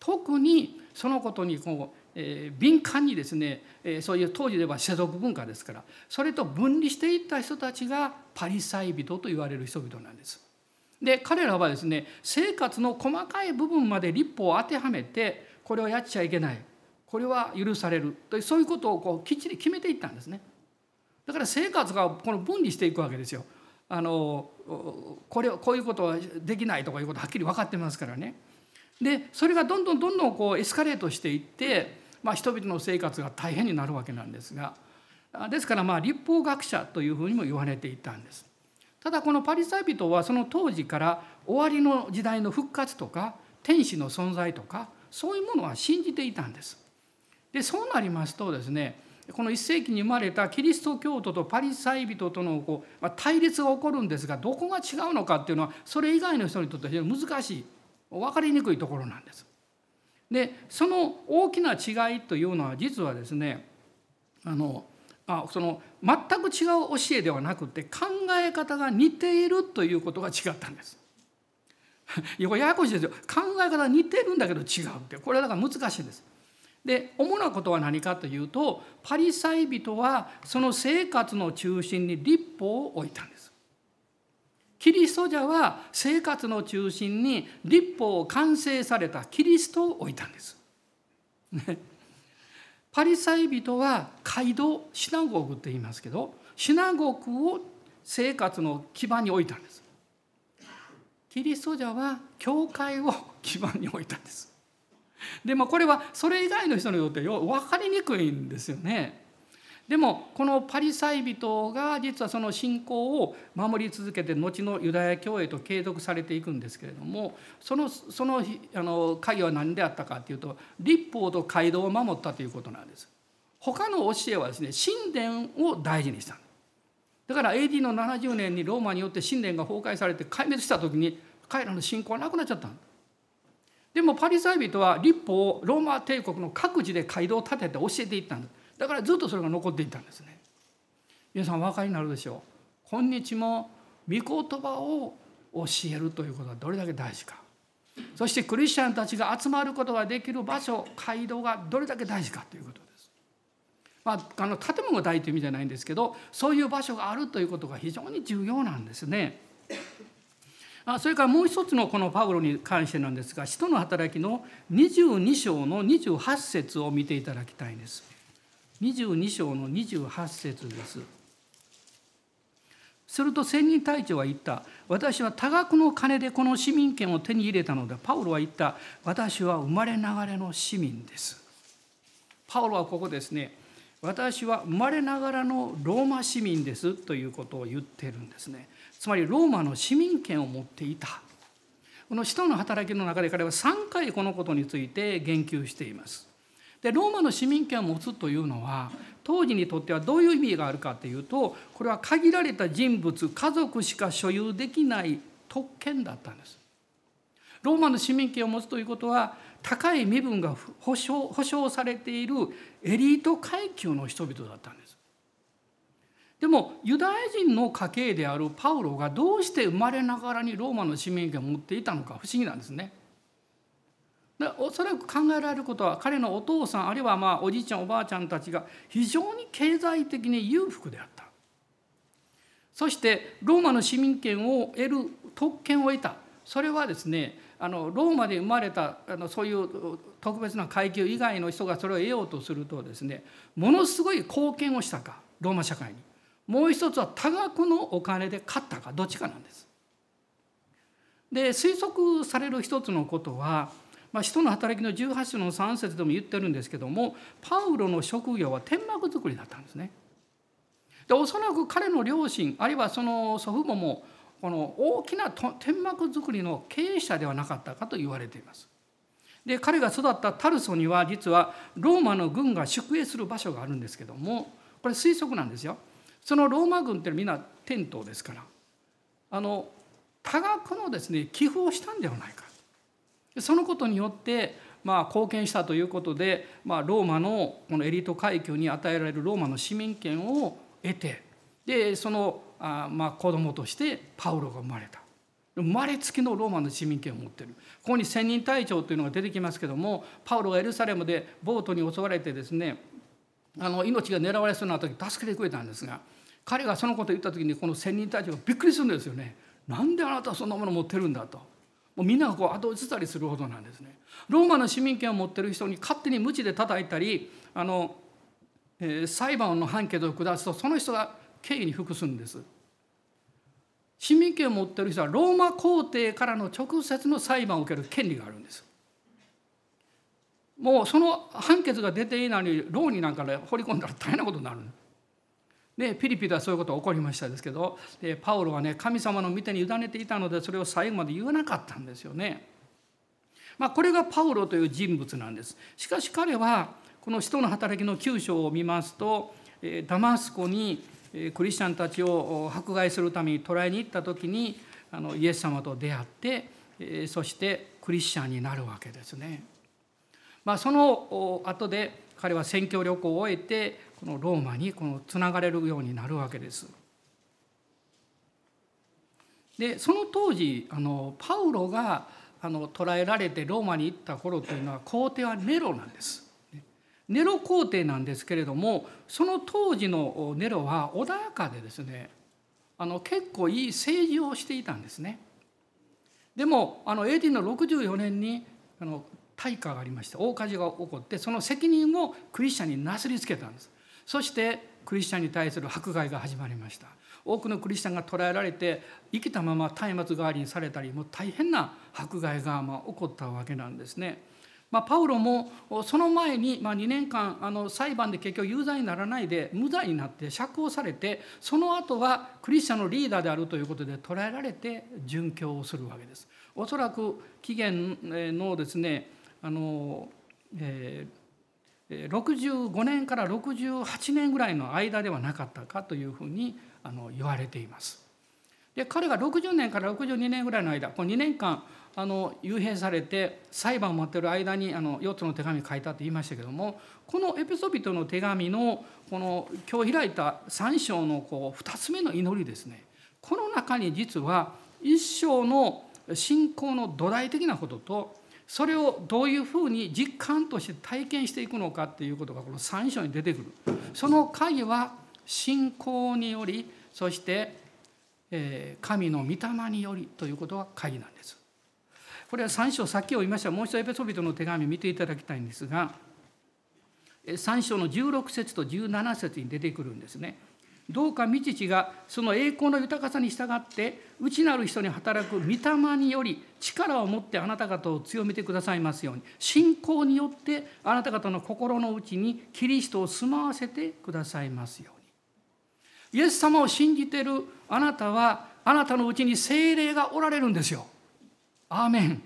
特にそのことにこう、えー、敏感にですね、えー、そういう当時では世俗文化ですからそれと分離していった人たちがパリサイ人と言われる人々なんです。で彼らはですね生活の細かい部分まで立法を当てはめてこれをやっちゃいけないこれは許されるというそういうことをこうきっちり決めていったんですね。だから生活がこの分離していくわけですよ。あのこれこういうことはできないとかいうことはっきり分かってますからね。でそれがどんどんどんどんこうエスカレートしていって、まあ、人々の生活が大変になるわけなんですがですからまあ立法学者というふうにも言われていたんです。ただこのパリサイ人はその当時から終わりの時代の復活とか天使の存在とかそういうものは信じていたんです。でそうなりますとですねこの1世紀に生まれたキリスト教徒とパリサイ人とのこう、ま、対立が起こるんですがどこが違うのかっていうのはそれ以外の人にとって非常に難しい分かりにくいところなんです。でその大きな違いというのは実はですねあのあその全く違う教えではなくて考え方が似ているということが違ったんです。いややこしいですよ考え方似てるんだけど違うってこれはだから難しいです。で主なことは何かというとパリサイ人はその生活の中心に立法を置いたんです。キリスト者は生活の中心に立法を完成されたキリストを置いたんです。パリサイ人は街道シナゴグって言いますけどシナゴグを生活の基盤に置いたんです。キリスト者は教会を基盤に置いたんです。でもこれはそれ以外の人にとって分かりにくいんですよね。でもこのパリサイ人が実はその信仰を守り続けて後のユダヤ教へと継続されていくんですけれどもそのそのあの鍵は何であったかというと立法と街道を守ったということなんです。他の教えはですね神殿を大事にした。だから AD の70年にローマによって神殿が崩壊されて壊滅した時に彼らの信仰はなくなっちゃった。でもパリサイ人は立法をローマ帝国の各地で街道を建てて教えていったんですだからずっとそれが残っていたんですね皆さんお分かりになるでしょう今日も御言葉を教えるということはどれだけ大事かそしてクリスチャンたちが集まることができる場所街道がどれだけ大事かということです。まあ、あの建物が大という意味じゃないんですけどそういう場所があるということが非常に重要なんですね。あそれからもう一つのこのパウロに関してなんですが使徒の働きの22章の28節を見ていただきたいんです。22章の28節です。すると千人隊長は言った。私は多額の金でこの市民権を手に入れたのでパウロは言った。私は生まれながらの市民です。パウロはここですね。私は生まれながらのローマ市民です。ということを言っているんですね。つまりローマの市民権を持っていた。この使徒の働きの中で彼は3回このことについて言及しています。でローマの市民権を持つというのは当時にとってはどういう意味があるかというとこれは限られた人物家族しか所有できない特権だったんです。ローマの市民権を持つということは高い身分が保障保障されているエリート階級の人々だったんです。でもユダヤ人の家系であるパウロがどうして生まれながらにローマの市民権を持っていたのか不思議なんですね。おそらく考えられることは彼のお父さんあるいはまあおじいちゃんおばあちゃんたちが非常に経済的に裕福であった。そしてローマの市民権を得る特権を得た。それはですねあのローマで生まれたあのそういう特別な階級以外の人がそれを得ようとするとですねものすごい貢献をしたかローマ社会に。もう一つは多額のお金で買ったかどっちかなんです。で推測される一つのことはまあ、使徒の働きの18章の3節でも言ってるんですけどもパウロの職業は天幕作りだったんですね。でおそらく彼の両親あるいはその祖父母もこの大きな天幕作りの経営者ではなかったかと言われています。で彼が育ったタルソには実はローマの軍が宿営する場所があるんですけどもこれ推測なんですよ。そのローマ軍ってみんな天道ですからあの多額のですね寄付をしたんではないかそのことによってまあ貢献したということで、まあ、ローマのこのエリート階級に与えられるローマの市民権を得てでそのあまあ子供としてパウロが生まれた生まれつきのローマの市民権を持ってるここに千人隊長というのが出てきますけどもパウロがエルサレムでボートに襲われてですねあの命が狙われそうな時助けてくれたんですが彼がそのことを言った時にこの千人隊長がびっくりするんですよね。なんであなたはそんなもの持ってるんだと。もうみんながこう後ずたりするほどなんですね。ローマの市民権を持ってる人に勝手に無知で叩いたりあの、えー、裁判の判決を下すとその人が刑に服すんです。市民権を持ってる人はローマ皇帝からの直接の裁判を受ける権利があるんです。もうその判決が出ていないのに牢になんかで放り込んだら大変なことになるでピリピではそういうことが起こりましたですけどでパウロはね神様の御手に委ねていたのでそれを最後まで言わなかったんですよね。まあ、これがパウロという人物なんです。しかし彼はこの使徒の働きの9章を見ますとダマスコにクリスチャンたちを迫害するために捕らえに行った時にあのイエス様と出会ってそしてクリスチャンになるわけですね。まあ、その後で彼は宣教旅行を終えてこのローマにこのつながれるようになるわけです。でその当時あのパウロがあの捕らえられてローマに行った頃というのは皇帝はネロなんです。ネロ皇帝なんですけれどもその当時のネロは穏やかでですねあの結構いい政治をしていたんですね。でもあの AD の64年にあの大火がありまして大火事が起こってその責任をクリスチャンになすりつけたんです。そしてクリスチャンに対する迫害が始まりました多くのクリスチャンが捕らえられて生きたまま松明代わりにされたりもう大変な迫害がま起こったわけなんですね。まあ、パウロもその前に、ま2年間あの裁判で結局有罪にならないで無罪になって釈放されてその後はクリスチャンのリーダーであるということで捕らえられて殉教をするわけです。おそらく紀元のですねあの、えー65年から68年ぐらいの間ではなかったかというふうにあの言われています。で彼が60年から62年ぐらいの間この2年間あの幽閉されて裁判を待ってる間にあの4つの手紙書いたと言いましたけどもこのエピソビトの手紙のこの今日開いた3章のこう2つ目の祈りですねこの中に実は一生の信仰の土台的なこととそれをどういうふうに実感として体験していくのかっていうことがこの3章に出てくる。その鍵は信仰によりそして神の御霊によりということが鍵なんです。これは3章さっきを言いましたもう一度エペソビトの手紙見ていただきたいんですが3章の16節と17節に出てくるんですね。どうか御父がその栄光の豊かさに従って内なる人に働く御霊により力を持ってあなた方を強めてくださいますように信仰によってあなた方の心の内にキリストを住まわせてくださいますようにイエス様を信じているあなたはあなたのうちに精霊がおられるんですよ。アーメン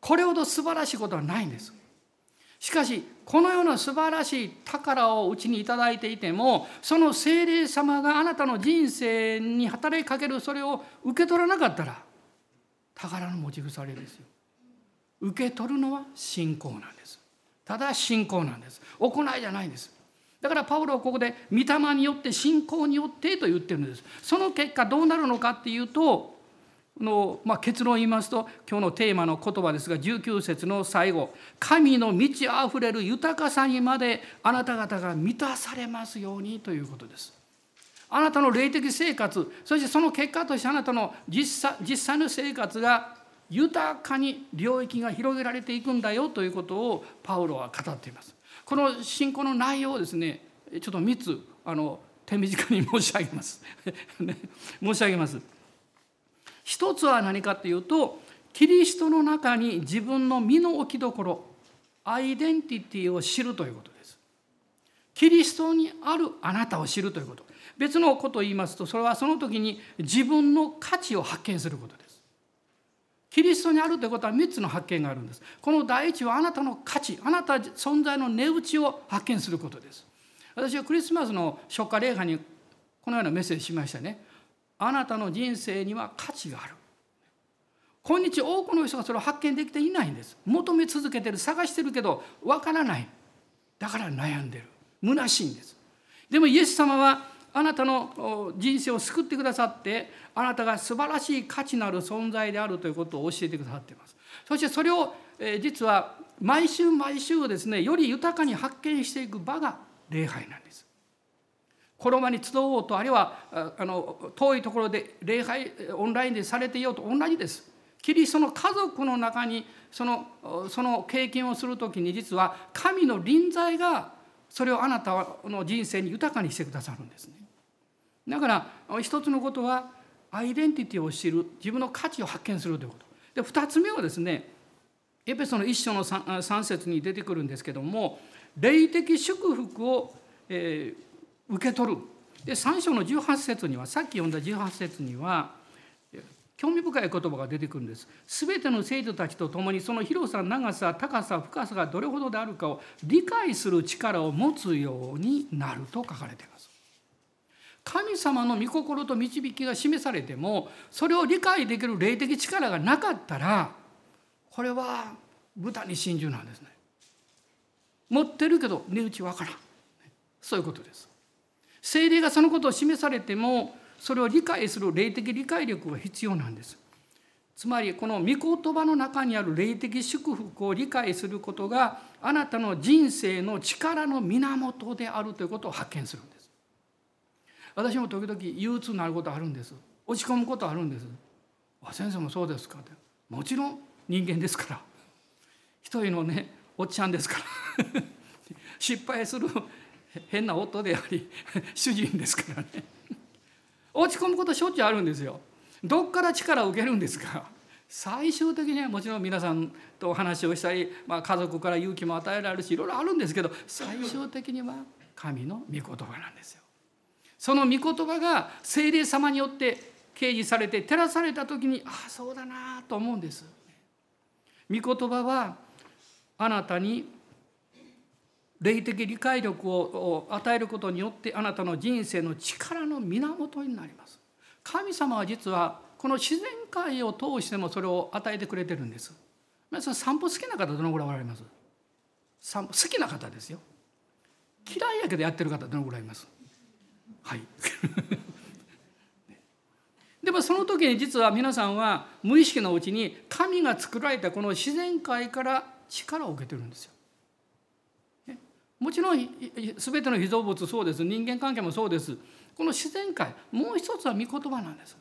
これほど素晴らしいことはないんです。しかしこのような素晴らしい宝をうちに頂いていてもその精霊様があなたの人生に働きかけるそれを受け取らなかったら宝の持ち腐れですよ。受け取るのは信仰なんです。ただ信仰なんです。行いじゃないんです。だからパウロはここで「御霊によって信仰によって」と言ってるんです。その結果どうなるのかっていうとの、まあ、結論を言いますと今日のテーマの言葉ですが19節の最後「神の満ちあふれる豊かさにまであなた方が満たされますように」ということです。あなたの霊的生活そしてその結果としてあなたの実際実際の生活が豊かに領域が広げられていくんだよということをパウロは語っています。この信仰の内容をですねちょっと3つあの手短に申し上げます。申し上げます。一つは何かっていうとキリストの中に自分の身の置きどころアイデンティティを知るということです。キリストにあるあなたを知るということ。別のことを言いますとそれはその時に自分の価値を発見することです。キリストにあるということは3つの発見があるんです。この第一はあなたの価値、あなた存在の値打ちを発見することです。私はクリスマスの初夏礼拝にこのようなメッセージしましたね。あなたの人生には価値がある。今日多くの人がそれを発見できていないんです。求め続けてる探してるけどわからない。だから悩んでる。虚しいんです。でもイエス様はあなたの人生を救ってくださってあなたが素晴らしい価値のある存在であるということを教えてくださっています。そしてそれを実は毎週毎週ですねより豊かに発見していく場が礼拝なんです。この場に集おうとあるいはあの遠いところで礼拝オンラインでされていようと同じです。キリストの家族の中にそのその経験をする時に実は神の臨在がそれをあなたの人生に豊かにしてくださるんですね。だから一つのことはアイデンティティを知る自分の価値を発見するということ。で2つ目はですねエペソの一章の 3, 3節に出てくるんですけども霊的祝福を、えー、受け取るで3章の18節にはさっき読んだ18節には興味深い言葉が出てくるんです。すべての生徒たちと共にその広さ長さ高さ深さがどれほどであるかを理解する力を持つようになると書かれています。神様の御心と導きが示されてもそれを理解できる霊的力がなかったらこれは豚に真珠なんですね。持ってるけど値打ちわからん。そういうことです。精霊がそのことを示されてもそれを理解する霊的理解力が必要なんです。つまりこの御言葉の中にある霊的祝福を理解することがあなたの人生の力の源であるということを発見するんです。私も時々憂鬱になることあるんです。落ち込むことあるんです。あ先生もそうですかって。もちろん人間ですから。一人のねおっちゃんですから 失敗する変な夫であり 主人ですからね落ち込むことしょっちゅうあるんですよ。どっから力を受けるんですか最終的にはもちろん皆さんとお話をしたり、まあ、家族から勇気も与えられるしいろいろあるんですけど最終的には神の御言葉なんですよ。その御言葉が聖霊様によって掲示されて照らされた時にああそうだなと思うんです。御言葉はあなたに霊的理解力を与えることによってあなたの人生の力の源になります。神様は実はこの自然界を通してもそれを与えてくれてるんです。皆さん散歩好きな方どのぐらいおられます？散歩好きな方ですよ。嫌いやけどやってる方どのぐらいいます？はい。でもその時に実は皆さんは無意識のうちに神が作られたこの自然界から力を受けてるんですよ。もちろん全ての被造物そうです。人間関係もそうです。この自然界もう一つは御言葉なんです。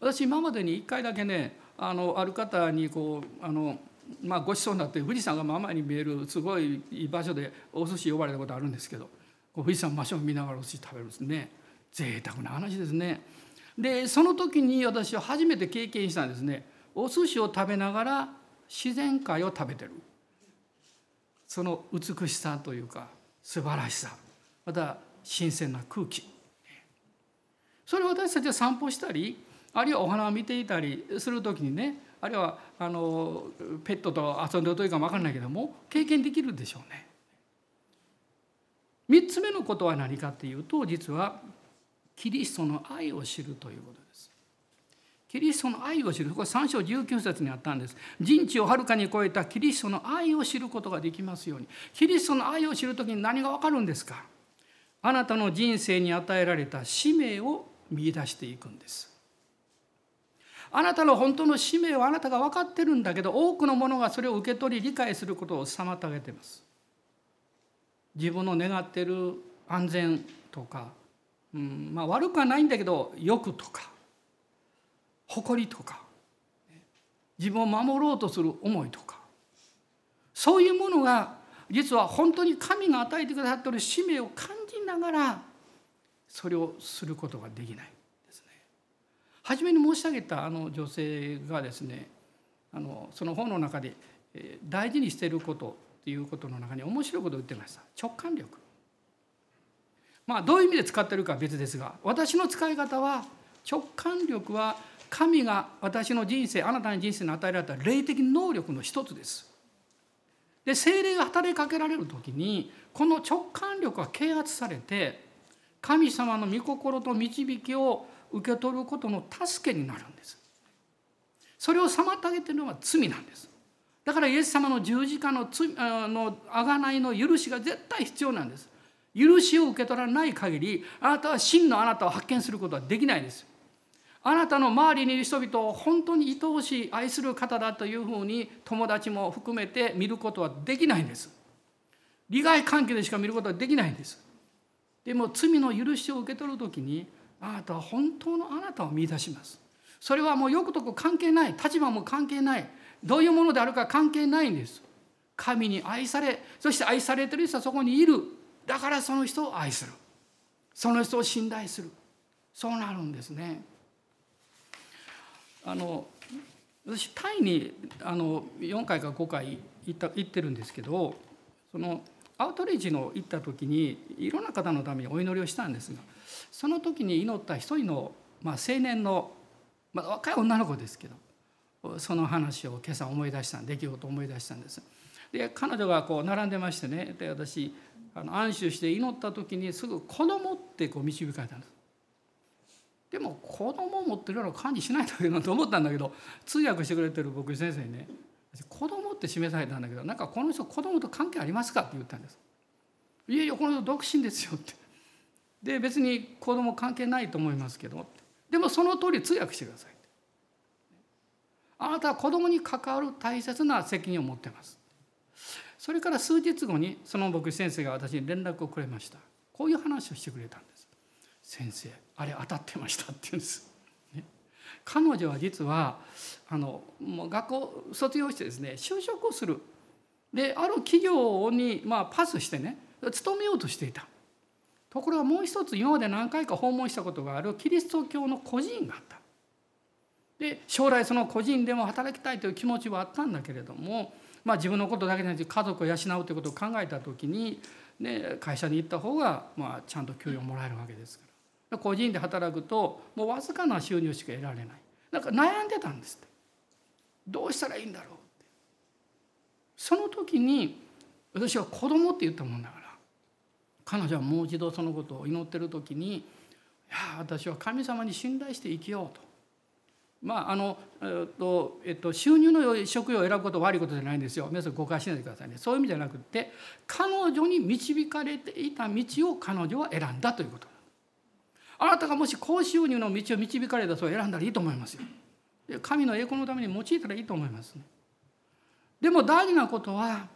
私今までに一回だけねあのある方にこうあの、まあ、ごちそうになって富士山がままに見えるすごい場所でお寿司呼ばれたことあるんですけど富士山真正見ながらお寿司食べるんですね。贅沢な話ですね。でその時に私は初めて経験したんですね。お寿司を食べながら自然界を食べてる。その美しさというか素晴らしさまた新鮮な空気それを私たちは散歩したりあるいはお花を見ていたりする時にねあるいはあのペットと遊んでるというかも分かんないけども経験できるでしょうね。3つ目のことは何かっていうと実はキリストの愛を知るということ。キリストの愛を知る。これ3章19節にあったんです。人知をはるかに超えたキリストの愛を知ることができますように。キリストの愛を知る時に何が分かるんですか？あなたの人生に与えられた使命を見出していくんです。あなたの本当の使命はあなたが分かってるんだけど多くの者がそれを受け取り理解することを妨げてます。自分の願ってる安全とか、うんまあ、悪くはないんだけど欲とか。誇りとか自分を守ろうとする思いとかそういうものが実は本当に神が与えてくださっている使命を感じながらそれをすることができないですね。初めに申し上げたあの女性がですねあのその本の中で大事にしていることっていうことの中に面白いことを言ってました直感力。まあどういう意味で使ってるかは別ですが私の使い方は直感力は神が私の人生あなたの人生に与えられた霊的能力の一つです。で精霊が働きかけられる時にこの直感力が啓発されて神様の御心と導きを受け取ることの助けになるんです。それを妨げているのは罪なんです。だからイエス様の十字架の罪あの贖いの許しが絶対必要なんです。許しを受け取らない限りあなたは真のあなたを発見することはできないです。あなたの周りにいる人々を本当に愛おしい愛する方だというふうに友達も含めて見ることはできないんです。利害関係でしか見ることはできないんです。でも罪の許しを受け取る時にあなたは本当のあなたを見出します。それはもうよくとく関係ない立場も関係ないどういうものであるか関係ないんです。神に愛されそして愛されてる人はそこにいる。だからその人を愛する。その人を信頼する。そうなるんですね。あの私タイにあの4回か5回行った行ってるんですけどそのアウトリーチの行った時にいろんな方のためにお祈りをしたんですがその時に祈った一人の、まあ、青年の、まあ、若い女の子ですけどその話を今朝思い出した出来事を思い出したんです。で彼女がこう並んでましてねで私あの安心して祈った時にすぐ「子供ってこう導かれたんです。でも子供を持ってるような感じしないんだけどと思ったんだけど通訳してくれてる僕先生にね「子供って示されたんだけどなんかこの人子供と関係ありますか?」って言ったんです。いやいやこの人独身ですよって。で別に子供関係ないと思いますけど。でもその通り通訳してくださいあなたは子供に関わる大切な責任を持ってます。それから数日後にその僕先生が私に連絡をくれました。こういう話をしてくれたんです。先生あれ当たってましたって言うんです、ね、彼女は実はあのもう学校卒業してですね就職をする。である企業にまあパスしてね勤めようとしていた。ところがもう一つ今まで何回か訪問したことがあるキリスト教の個人があった。で将来その個人でも働きたいという気持ちはあったんだけれども、まあ、自分のことだけじゃなくて家族を養うということを考えた時に、ね、会社に行った方がまあちゃんと給与をもらえるわけですから。個人で働くともうわずかな収入しか得られない。だか悩んでたんですって。どうしたらいいんだろうって。その時に私は子供って言ったもんだから彼女はもう一度そのことを祈ってる時に「いや私は神様に信頼して生きよう」と。まああのえっとえっと、収入の良い職業を選ぶことは悪いことじゃないんですよ。皆さん誤解しないでくださいね。そういう意味じゃなくて彼女に導かれていた道を彼女は選んだということ。あなたがもし高収入の道を導かれたそう選んだらいいと思いますよ。神の栄光のために用いたらいいと思いますね。でも大事なことは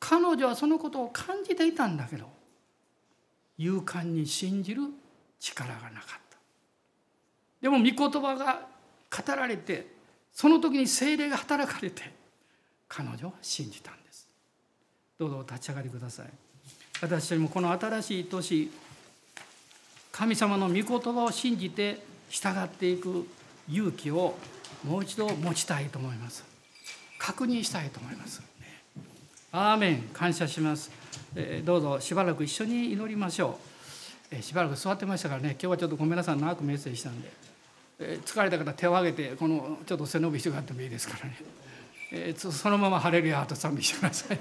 彼女はそのことを感じていたんだけど勇敢に信じる力がなかった。でも御言葉が語られてその時に精霊が働かれて彼女は信じたんです。どうぞ立ち上がりください。私たちもこの新しい年神様の御言葉を信じて従っていく勇気をもう一度持ちたいと思います。確認したいと思います。アーメン。感謝します。えどうぞしばらく一緒に祈りましょう、えしばらく座ってましたからね。今日はちょっとごめんなさい。長くメッセージしたんで、え疲れた方手を挙げてこのちょっと背伸びしてもらってもいいですからね、えそのまま「ハレルヤ」と賛美してください。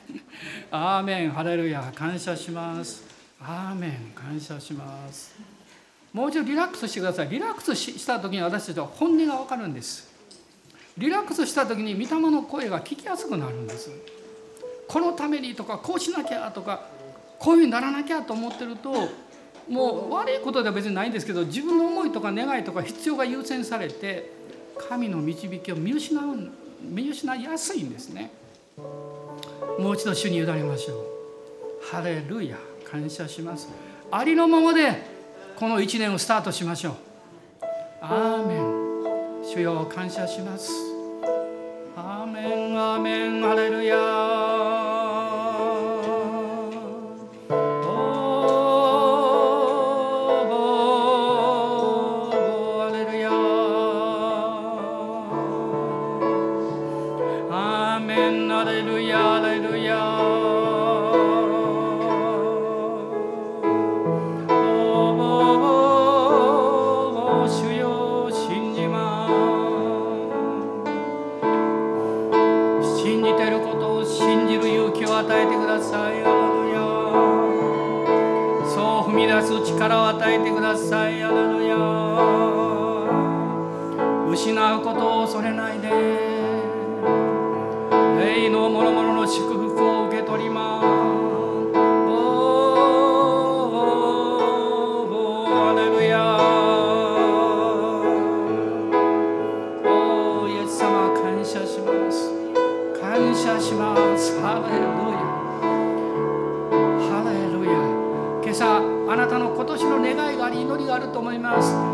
アーメン。ハレルヤ感謝します。アーメン。感謝します。もう一度リラックスしてください。リラックスした時に私たちは本音が分かるんです。リラックスした時に御霊の声が聞きやすくなるんです。このためにとかこうしなきゃとかこういうふうにならなきゃと思ってるともう悪いことでは別にないんですけど自分の思いとか願いとか必要が優先されて神の導きを見失う見失いやすいんですね。もう一度主に委ねましょう。ハレルヤ。感謝します。ありのままでこの1年をスタートしましょう。アーメン。主よ感謝します。アーメンアーメン。ハレルヤ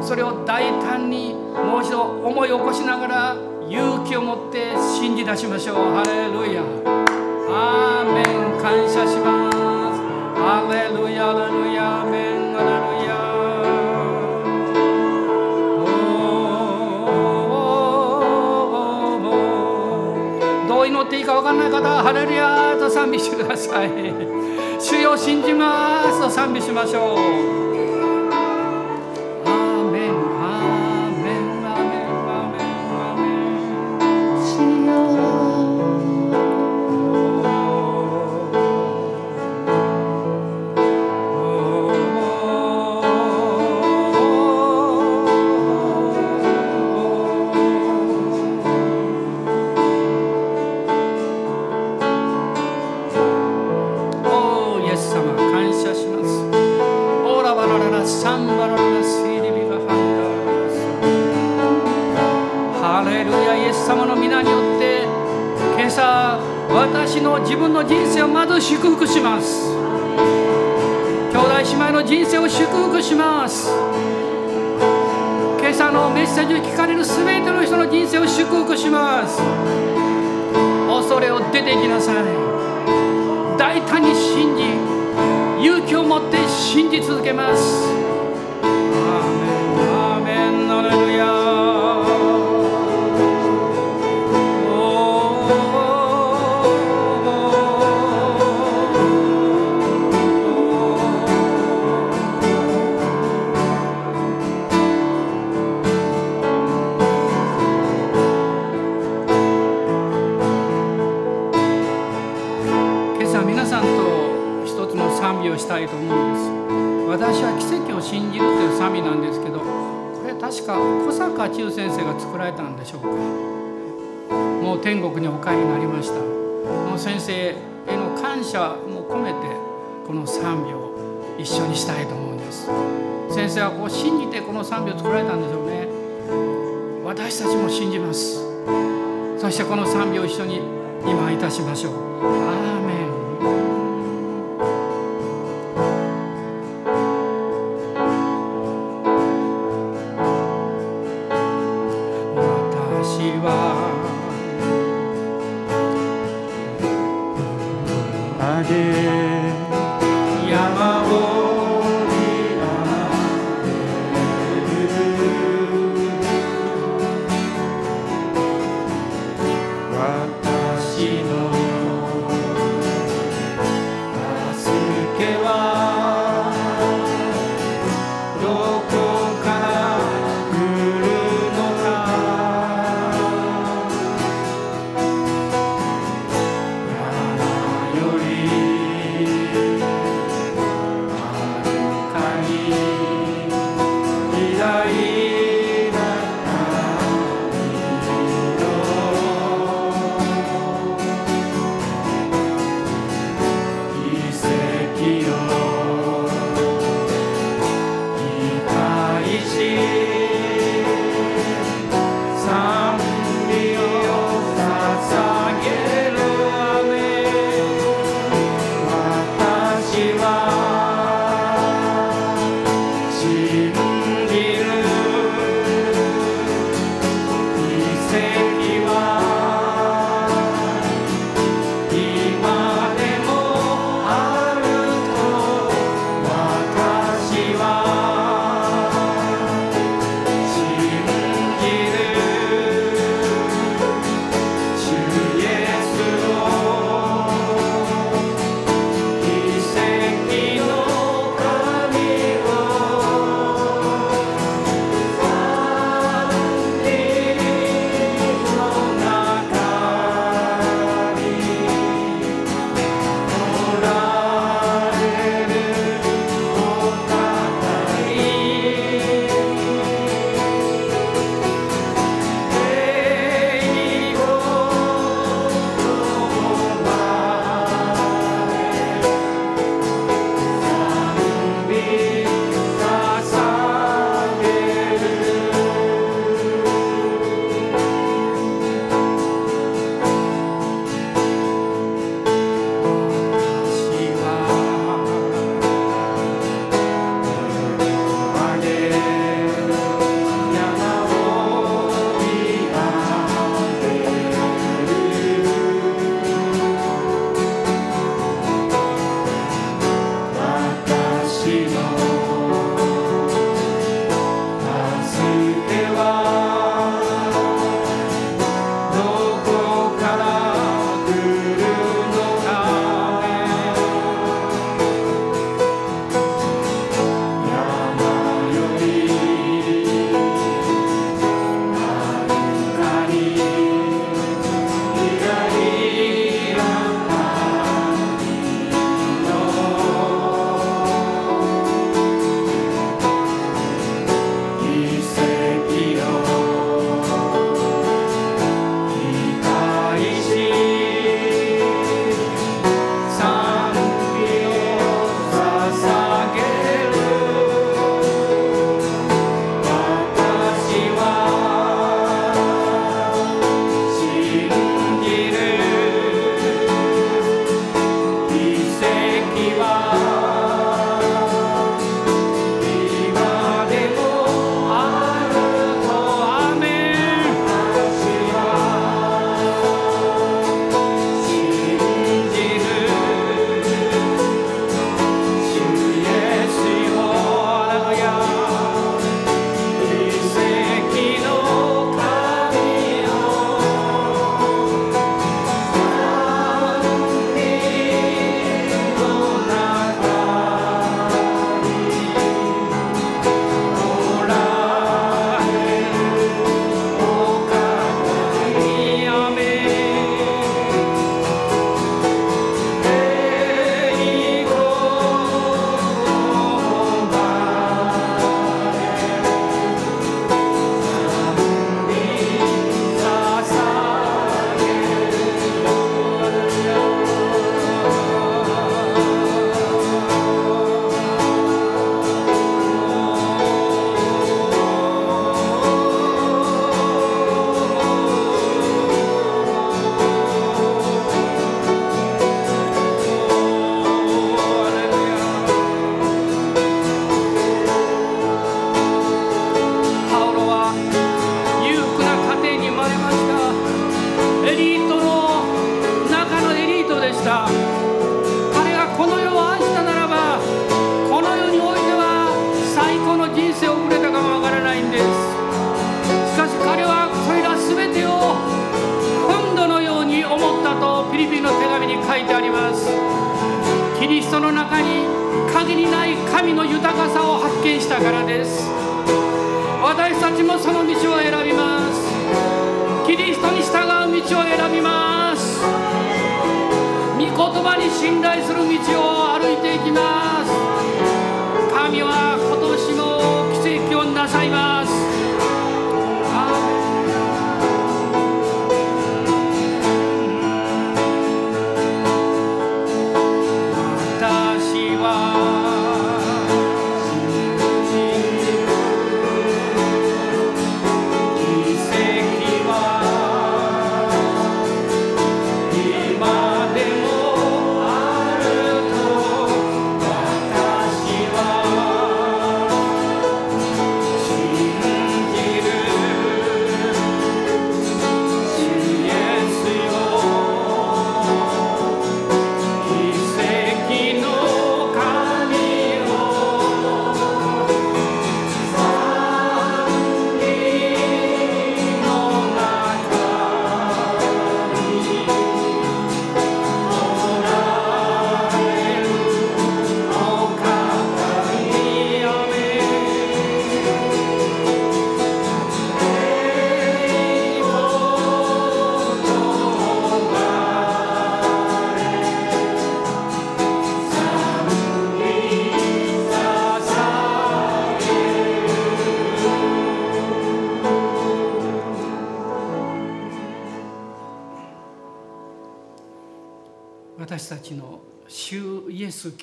それを大胆にもう一度思い起こしながら勇気を持って信じ出しましょう。ハレルヤ。アーメン。感謝します。ハレルヤ。ハレルヤ。アーメン。ハレルヤ。どう祈っていいか分かんない方はハレルヤと賛美してください主よ信じますと賛美しましょう出ていきなさい。大胆に信じ勇気を持って信じ続けます。天国にお帰りになりました。この先生への感謝も込めてこの賛美を一緒にしたいと思うんです。先生はこう信じてこの賛美を作られたんでしょうね。私たちも信じます。そしてこの賛美を一緒に今いたしましょう。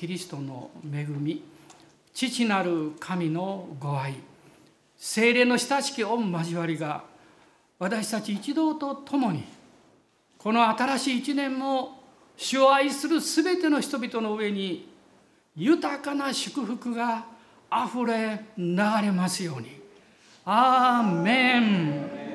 キリストの恵み父なる神のご愛精霊の親しき御交わりが私たち一同と共にこの新しい一年も主を愛する全ての人々の上に豊かな祝福があふれ流れますように。アーメン